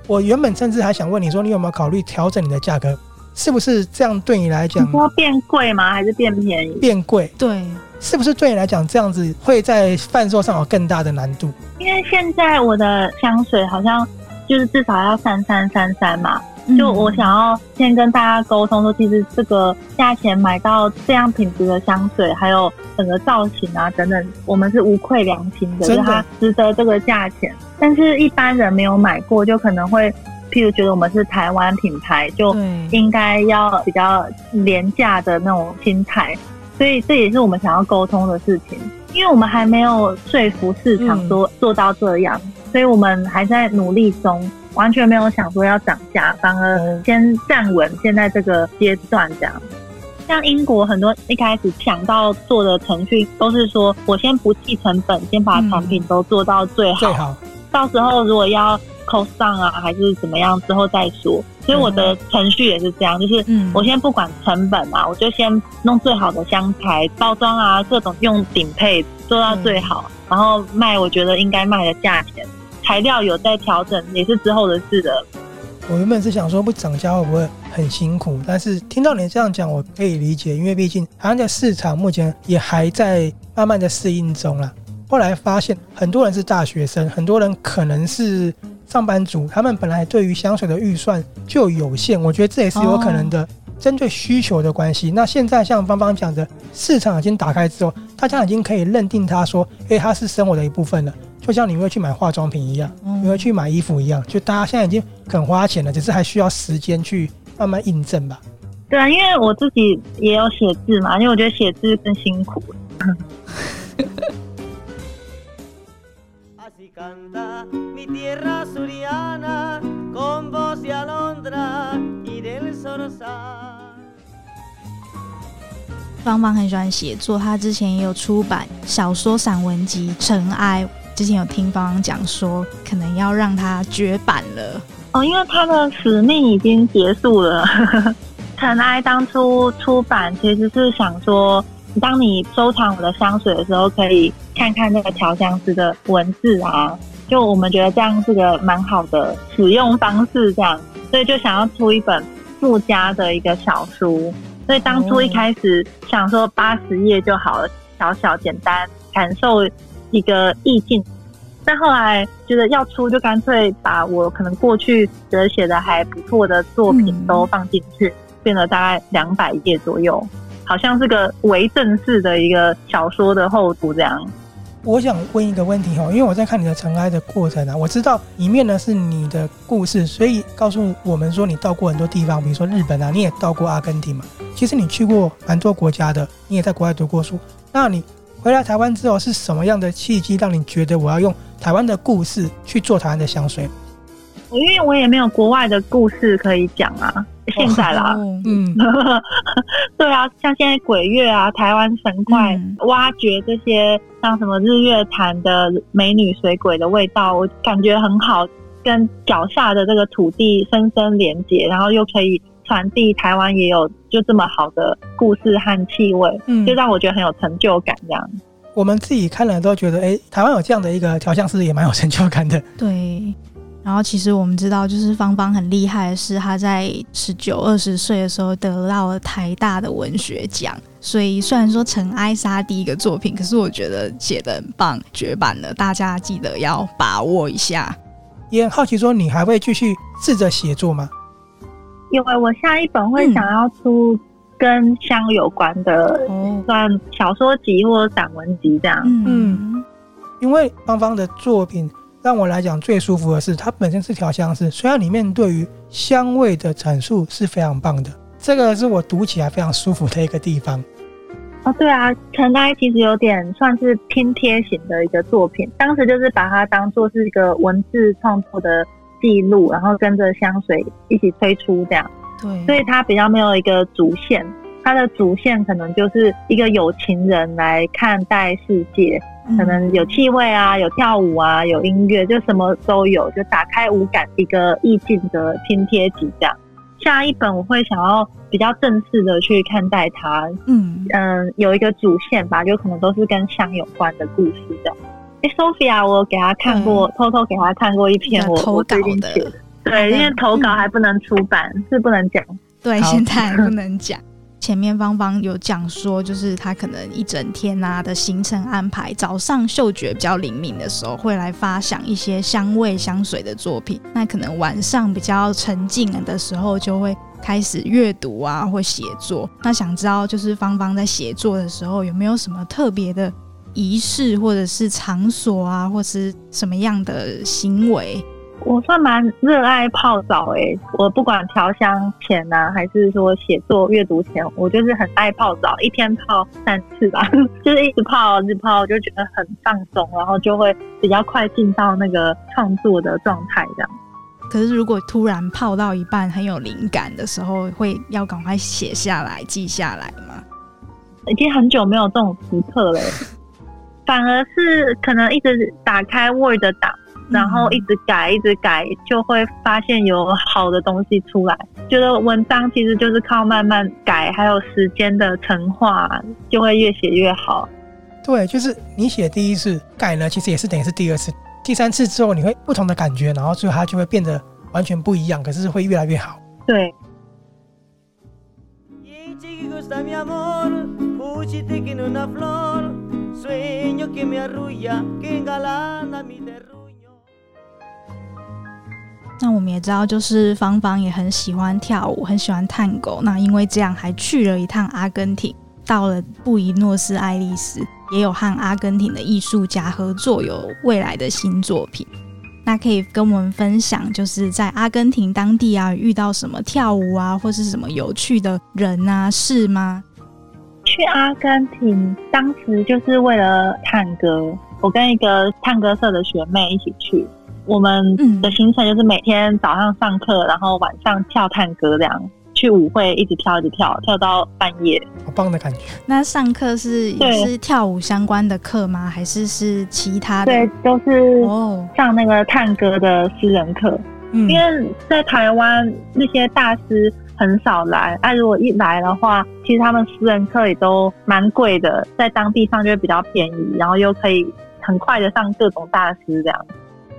我原本甚至还想问你说，你有没有考虑调整你的价格？是不是这样对你来讲？你说变贵吗？还是变便宜？变贵。对。是不是对你来讲，这样子会在贩售上有更大的难度？因为现在我的香水好像就是至少要三三三三嘛，就我想要先跟大家沟通说，其实这个价钱买到这样品质的香水，还有整个造型啊等等，我们是无愧良心的，就是它值得这个价钱。但是一般人没有买过，就可能会譬如觉得我们是台湾品牌，就应该要比较廉价的那种心态。所以这也是我们想要沟通的事情，因为我们还没有说服市场说做到这样，所以我们还在努力中，完全没有想说要涨价，反而先站稳现在这个阶段这样。像英国很多一开始想到做的程序都是说，我先不计成本，先把产品都做到最好，最好，到时候如果要 cost down 啊，还是怎么样之后再说。所以我的程序也是这样，就是我先不管成本啊，我就先弄最好的香材包装啊，各种用顶配做到最好，然后卖我觉得应该卖的价钱。材料有在调整，也是之后的事的。我原本是想说不涨价会不会很辛苦，但是听到你这样讲，我可以理解，因为毕竟台湾的市场目前也还在慢慢的适应中啦。后来发现很多人是大学生，很多人可能是。上班族他们本来对于香水的预算就有限，我觉得这也是有可能的，针对需求的关系。那现在像芳芳讲的，市场已经打开之后，大家已经可以认定它说，诶，它是生活的一部分了。就像你会去买化妆品一样，你会去买衣服一样，就大家现在已经肯花钱了，只是还需要时间去慢慢印证吧。对啊，因为我自己也有写字嘛，因为我觉得写字更辛苦。芳芳很喜欢写作，他之前也有出版小说散文集《尘埃》。之前有听芳芳讲说，可能要让它绝版了哦，因为他的使命已经结束了。《尘埃》当初出版其实是想说，当你收藏我的香水的时候，可以看看那个调香师的文字啊。就我们觉得这样是个蛮好的使用方式，这样，所以就想要出一本附加的一个小书。所以当初一开始想说八十页就好了，小小简单，感受一个意境。但后来觉得要出，就干脆把我可能过去觉得写的还不错的作品都放进去，变了大概两百页左右，好像是个微正式的一个小说的厚度这样。我想问一个问题哈，因为我在看你的尘埃的过程啊，我知道里面呢是你的故事，所以告诉我们说你到过很多地方，比如说日本啊，你也到过阿根廷嘛。其实你去过蛮多国家的，你也在国外读过书。那你回来台湾之后，是什么样的契机让你觉得我要用台湾的故事去做台湾的香水？因为我也没有国外的故事可以讲啊。现在啦，嗯，对啊，像现在鬼月啊，台湾神怪挖掘这些像什么日月潭的美女水鬼的味道，我感觉很好，跟脚下的这个土地深深连接，然后又可以传递台湾也有就这么好的故事和气味，嗯，就让我觉得很有成就感。这样，我们自己看了都觉得，哎，台湾有这样的一个调香师也蛮有成就感的。对。然后其实我们知道，就是芳芳很厉害的是，她在十九、二十岁的时候得到了台大的文学奖。所以虽然说《尘埃》是她第一个作品，可是我觉得写的很棒，绝版了，大家记得要把握一下。也很好奇，说你还会继续试着写作吗？因为我下一本会想要出跟香有关的，嗯、算小说集或者散文集这样。嗯，因为芳芳的作品。让我来讲最舒服的是，它本身是调香师，虽然里面对于香味的阐述是非常棒的，这个是我读起来非常舒服的一个地方。哦，对啊，尘埃其实有点算是拼贴型的一个作品，当时就是把它当做是一个文字创作的记录，然后跟着香水一起推出这样。对，所以它比较没有一个主线，它的主线可能就是一个有情人来看待世界。可能有气味啊，有跳舞啊，有音乐，就什么都有，就打开五感一个意境的拼贴集这样。下一本我会想要比较正式的去看待它，嗯嗯、呃，有一个主线吧，就可能都是跟香有关的故事这样。哎，Sophia，我给他看过，偷偷给他看过一篇我我最近的，对，因为投稿还不能出版，嗯、是不能讲，对，现在还不能讲。前面芳芳有讲说，就是他可能一整天啊的行程安排，早上嗅觉比较灵敏的时候，会来发想一些香味香水的作品。那可能晚上比较沉静的时候，就会开始阅读啊或写作。那想知道，就是芳芳在写作的时候，有没有什么特别的仪式，或者是场所啊，或是什么样的行为？我算蛮热爱泡澡诶、欸，我不管调香前呐、啊，还是说写作阅读前，我就是很爱泡澡，一天泡三次吧，就是一直泡一直泡，就觉得很放松，然后就会比较快进到那个创作的状态这样。可是如果突然泡到一半很有灵感的时候，会要赶快写下来记下来吗？已经很久没有这种时刻了，反而是可能一直打开 Word 档。然后一直改，一直改，就会发现有好的东西出来。觉得文章其实就是靠慢慢改，还有时间的陈化，就会越写越好。对，就是你写第一次改呢，其实也是等于是第二次、第三次之后，你会不同的感觉，然后最后它就会变得完全不一样，可是会越来越好。对。那我们也知道，就是芳芳也很喜欢跳舞，很喜欢探狗。那因为这样，还去了一趟阿根廷，到了布宜诺斯艾利斯，也有和阿根廷的艺术家合作，有未来的新作品。那可以跟我们分享，就是在阿根廷当地啊，遇到什么跳舞啊，或是什么有趣的人啊事吗？去阿根廷当时就是为了探戈，我跟一个探戈社的学妹一起去。我们的行程就是每天早上上课，然后晚上跳探戈这样，去舞会一直跳一直跳，跳到半夜，好棒的感觉。那上课是也是跳舞相关的课吗？还是是其他的？对，都是哦，上那个探戈的私人课。嗯，因为在台湾那些大师很少来，那、啊、如果一来的话，其实他们私人课也都蛮贵的，在当地上就会比较便宜，然后又可以很快的上各种大师这样。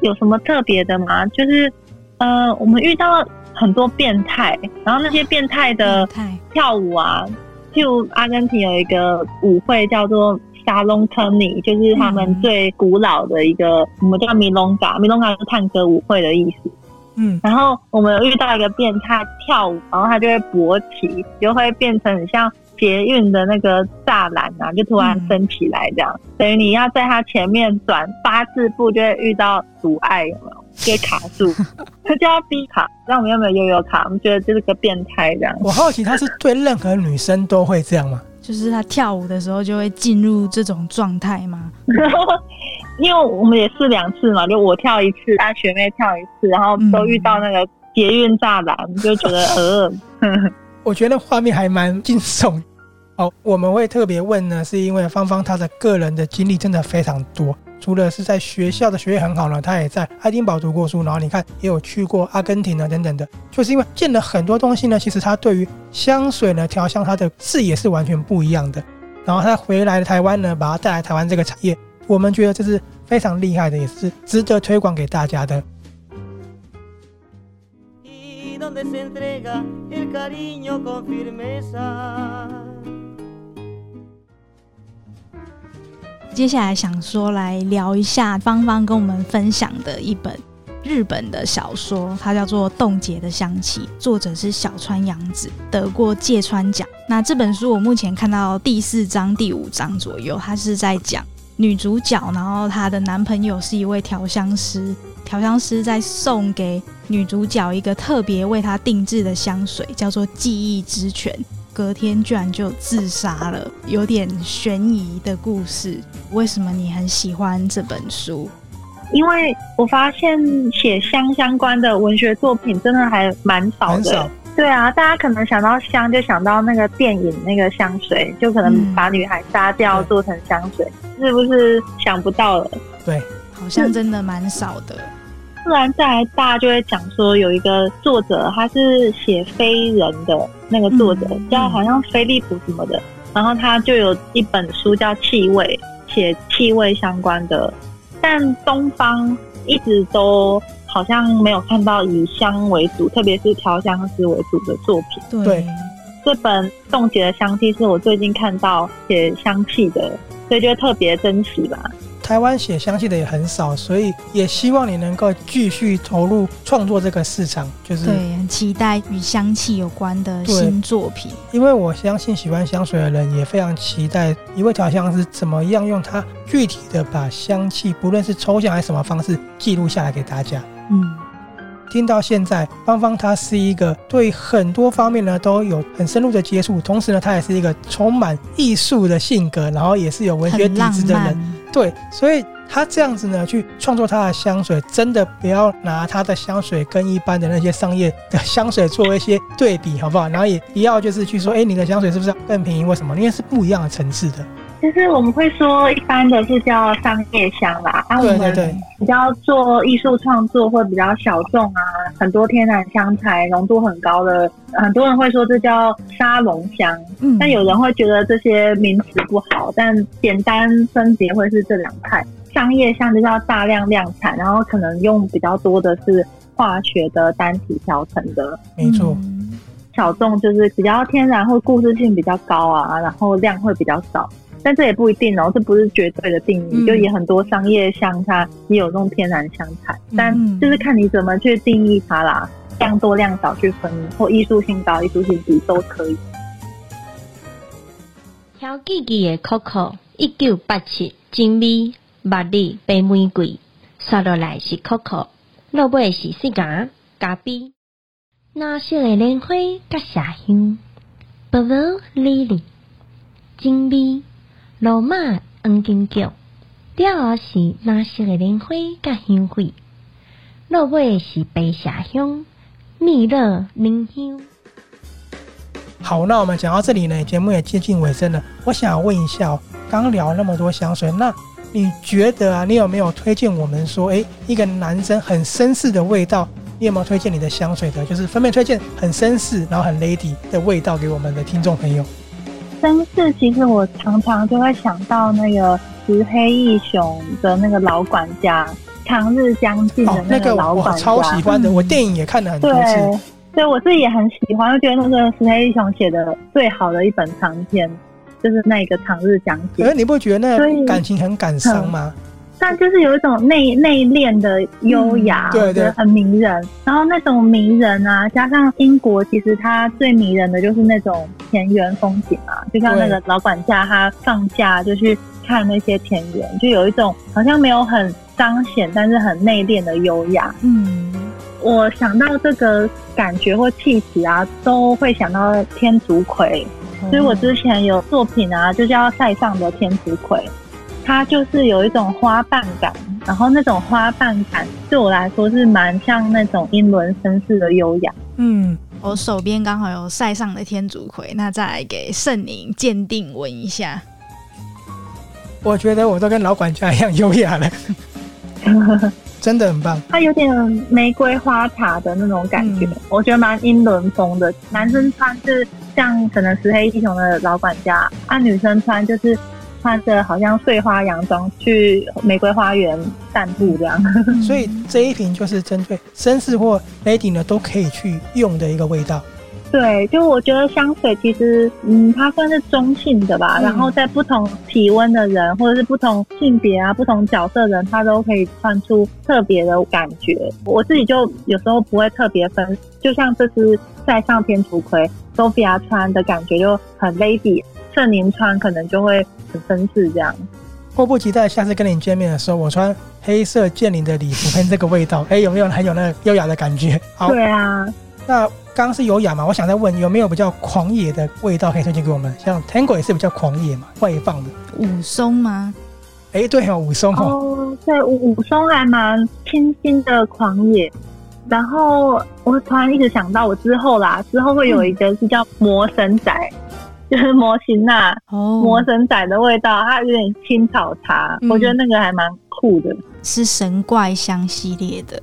有什么特别的吗？就是，呃，我们遇到很多变态，然后那些变态的跳舞啊，就阿根廷有一个舞会叫做 Salón Teni，就是他们最古老的一个，嗯、我们叫米龙嘎，米龙嘎是探戈舞会的意思。嗯，然后我们有遇到一个变态跳舞，然后他就会勃起，就会变成很像。捷运的那个栅栏啊，就突然升起来，这样、嗯、等于你要在他前面转八字步，就会遇到阻碍，有没有？就会卡住，他就要逼卡。那我们有没有悠悠卡？我们觉得这是个变态，这样。我好奇，他是对任何女生都会这样吗？就是他跳舞的时候就会进入这种状态吗？因为我们也试两次嘛，就我跳一次，他学妹跳一次，然后都遇到那个捷运栅栏，嗯、就觉得 呃。我觉得画面还蛮惊悚。好，我们会特别问呢，是因为芳芳她的个人的经历真的非常多。除了是在学校的学业很好呢，她也在爱丁堡读过书，然后你看也有去过阿根廷啊等等的。就是因为见了很多东西呢，其实她对于香水呢调香，她的视野是完全不一样的。然后她回来台湾呢，把她带来台湾这个产业，我们觉得这是非常厉害的，也是值得推广给大家的。接下来想说来聊一下芳芳跟我们分享的一本日本的小说，它叫做《冻结的香气》，作者是小川洋子，得过芥川奖。那这本书我目前看到第四章、第五章左右，它是在讲女主角，然后她的男朋友是一位调香师。调香师在送给女主角一个特别为她定制的香水，叫做“记忆之泉”。隔天居然就自杀了，有点悬疑的故事。为什么你很喜欢这本书？因为我发现写香相关的文学作品真的还蛮少的。对啊，大家可能想到香就想到那个电影那个香水，就可能把女孩杀掉做成香水，嗯、是不是想不到了？对，好像真的蛮少的。不然再来，大家就会讲说有一个作者，他是写非人的那个作者，嗯、叫好像菲利普什么的，然后他就有一本书叫《气味》，写气味相关的。但东方一直都好像没有看到以香为主，特别是调香师为主的作品。对，这本冻结的香气是我最近看到写香气的，所以就特别珍惜吧。台湾写香气的也很少，所以也希望你能够继续投入创作这个市场。就是对，很期待与香气有关的新作品。因为我相信喜欢香水的人也非常期待一位调香师怎么样用他具体的把香气，不论是抽象还是什么方式记录下来给大家。嗯，听到现在，芳芳她是一个对很多方面呢都有很深入的接触，同时呢，她也是一个充满艺术的性格，然后也是有文学底子的人。对，所以她这样子呢，去创作她的香水，真的不要拿她的香水跟一般的那些商业的香水做一些对比，好不好？然后也不要就是去说，哎，你的香水是不是更便宜？为什么？因为是不一样的层次的。其实我们会说，一般的是叫商业香啦，啊，我们比较做艺术创作或比较小众啊，很多天然香材浓度很高的，很多人会说这叫沙龙香。嗯，但有人会觉得这些名词不好，但简单分别会是这两派。商业香就叫大量量产，然后可能用比较多的是化学的单体调成的。没错，小众就是比较天然或故事性比较高啊，然后量会比较少。但这也不一定哦，这不是绝对的定义。嗯、就也很多商业香，它也有这种天然香材，嗯、但就是看你怎么去定义它啦，量多量少去分，或艺术性高、艺术性低都可以。挑记记的 Coco，一九八七，金美、茉莉、白玫瑰，刷落来是 Coco，落尾是西嘎咖啡，那些的莲花甲麝香，Blue Lily，精美。罗马黄金橘，第二是蓝色的莲花甲香桂，落尾是白麝香、蜜乐柠香。好，那我们讲到这里呢，节目也接近尾声了。我想问一下，刚聊那么多香水，那你觉得啊，你有没有推荐我们说，哎，一个男生很绅士的味道？你有没有推荐你的香水的？就是分别推荐很绅士，然后很 lady 的味道给我们的听众朋友。绅士，其实我常常就会想到那个石黑一雄的那个老管家，长日将近的那个老管家，哦那个、我超喜欢的，嗯、我电影也看了很多次。对，对我自己也很喜欢，我觉得那个石黑一雄写的最好的一本长篇，就是那个长日将近。可是你不觉得那感情很感伤吗？但就是有一种内内敛的优雅，嗯、对对，很迷人。然后那种迷人啊，加上英国，其实它最迷人的就是那种田园风景啊，就像那个老管家，他放假就去看那些田园，就有一种好像没有很彰显，但是很内敛的优雅。嗯，我想到这个感觉或气质啊，都会想到天竺葵。嗯、所以我之前有作品啊，就叫《塞上的天竺葵》。它就是有一种花瓣感，然后那种花瓣感对我来说是蛮像那种英伦绅士的优雅。嗯，我手边刚好有塞上的天竺葵，那再来给圣宁鉴定闻一下。我觉得我都跟老管家一样优雅了，真的很棒。它有点玫瑰花茶的那种感觉，嗯、我觉得蛮英伦风的。男生穿是像可能石黑一雄的老管家，啊，女生穿就是。穿着好像碎花洋装去玫瑰花园散步这样，所以这一瓶就是针对绅士或 lady 呢都可以去用的一个味道。对，就我觉得香水其实，嗯，它算是中性的吧。嗯、然后在不同体温的人，或者是不同性别啊、不同角色的人，它都可以穿出特别的感觉。我自己就有时候不会特别分，就像这支在上天竺葵，Sophia 穿的感觉就很 lady，圣宁穿可能就会很。绅士这样，迫不及待下次跟你见面的时候，我穿黑色剑灵的礼服，喷这个味道，哎、欸，有没有很有那个优雅的感觉？好，对啊。那刚刚是优雅嘛？我想再问，有没有比较狂野的味道可以推荐给我们？像 Tango 也是比较狂野嘛，外放的。武松吗？哎、欸，对哦，武松哦。哦，对，武武松还蛮清新的狂野。然后我突然一直想到，我之后啦，之后会有一个是叫魔神仔，嗯、就是魔神仔哦，魔神仔的味道，它有点青草茶，嗯、我觉得那个还蛮酷的，是神怪香系列的。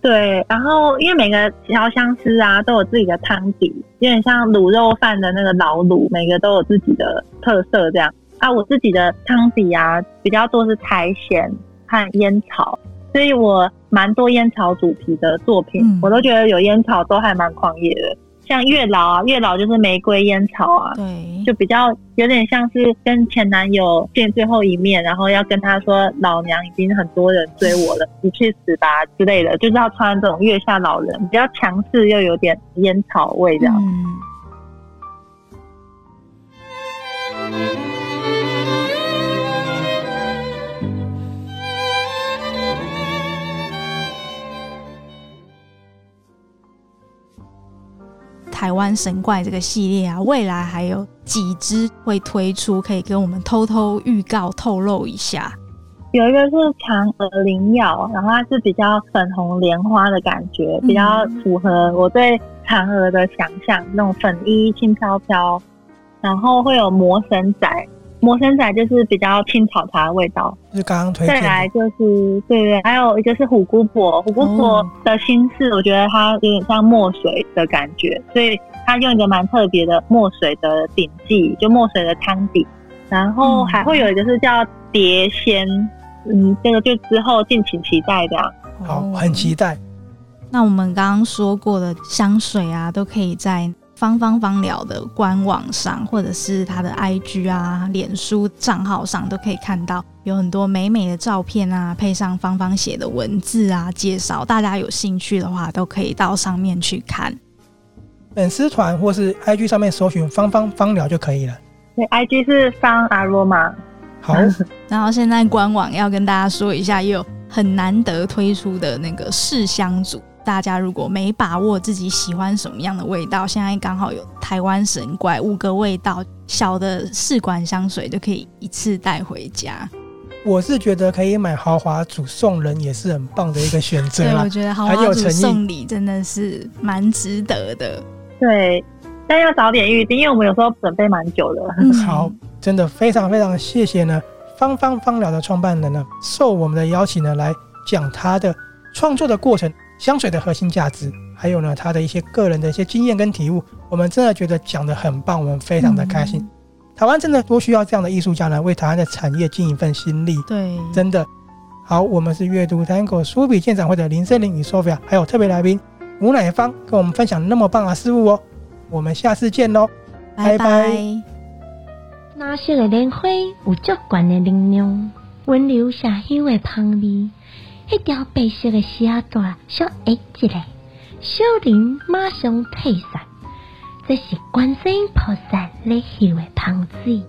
对，然后因为每个调香师啊都有自己的汤底，有点像卤肉饭的那个老卤，每个都有自己的特色这样。啊，我自己的汤底啊比较多是苔藓和烟草。所以我蛮多烟草主题的作品，嗯、我都觉得有烟草都还蛮狂野的。像月老啊，月老就是玫瑰烟草啊，对，就比较有点像是跟前男友见最后一面，然后要跟他说老娘已经很多人追我了，你去死吧之类的，就是要穿这种月下老人，比较强势又有点烟草味这样。嗯台湾神怪这个系列啊，未来还有几只会推出，可以跟我们偷偷预告透露一下。有一个是嫦娥灵药，然后它是比较粉红莲花的感觉，比较符合我对嫦娥的想象，那种粉衣轻飘飘。然后会有魔神仔。魔神仔就是比较青草茶的味道，就是刚刚推荐。再来就是对对，还有一个是虎姑婆，虎姑婆的心事，我觉得它有点像墨水的感觉，所以它用一个蛮特别的墨水的顶剂，就墨水的汤底。然后还会有一个是叫蝶仙，嗯，这个就之后敬请期待这样。好，很期待。那我们刚刚说过的香水啊，都可以在。芳芳芳疗的官网上，或者是他的 IG 啊、脸书账号上，都可以看到有很多美美的照片啊，配上芳芳写的文字啊，介绍。大家有兴趣的话，都可以到上面去看。粉丝团或是 IG 上面搜寻“芳芳芳疗”就可以了。对，IG 是芳 Aroma。好，然后现在官网要跟大家说一下，也有很难得推出的那个试香组。大家如果没把握自己喜欢什么样的味道，现在刚好有台湾神怪五个味道小的试管香水，就可以一次带回家。我是觉得可以买豪华组送人也是很棒的一个选择。对，我觉得豪华组送礼真的是蛮值得的。对，但要早点预定，因为我们有时候准备蛮久的。嗯、好，真的非常非常谢谢呢，芳芳芳疗的创办人呢，受我们的邀请呢来讲他的创作的过程。香水的核心价值，还有呢，他的一些个人的一些经验跟体悟，我们真的觉得讲得很棒，我们非常的开心。嗯、台湾真的多需要这样的艺术家呢，为台湾的产业尽一份心力。对，真的好。我们是阅读 Tango 书笔鉴赏会的林森林与 Sophia，还有特别来宾吴乃芳，跟我们分享那么棒的事物哦。我们下次见喽，拜拜。那些的莲花有足悬的能量，温柔下香的香味。一条白色的蛇蛇，小矮一个，小林马上退散，这是观世音菩萨来香的香水。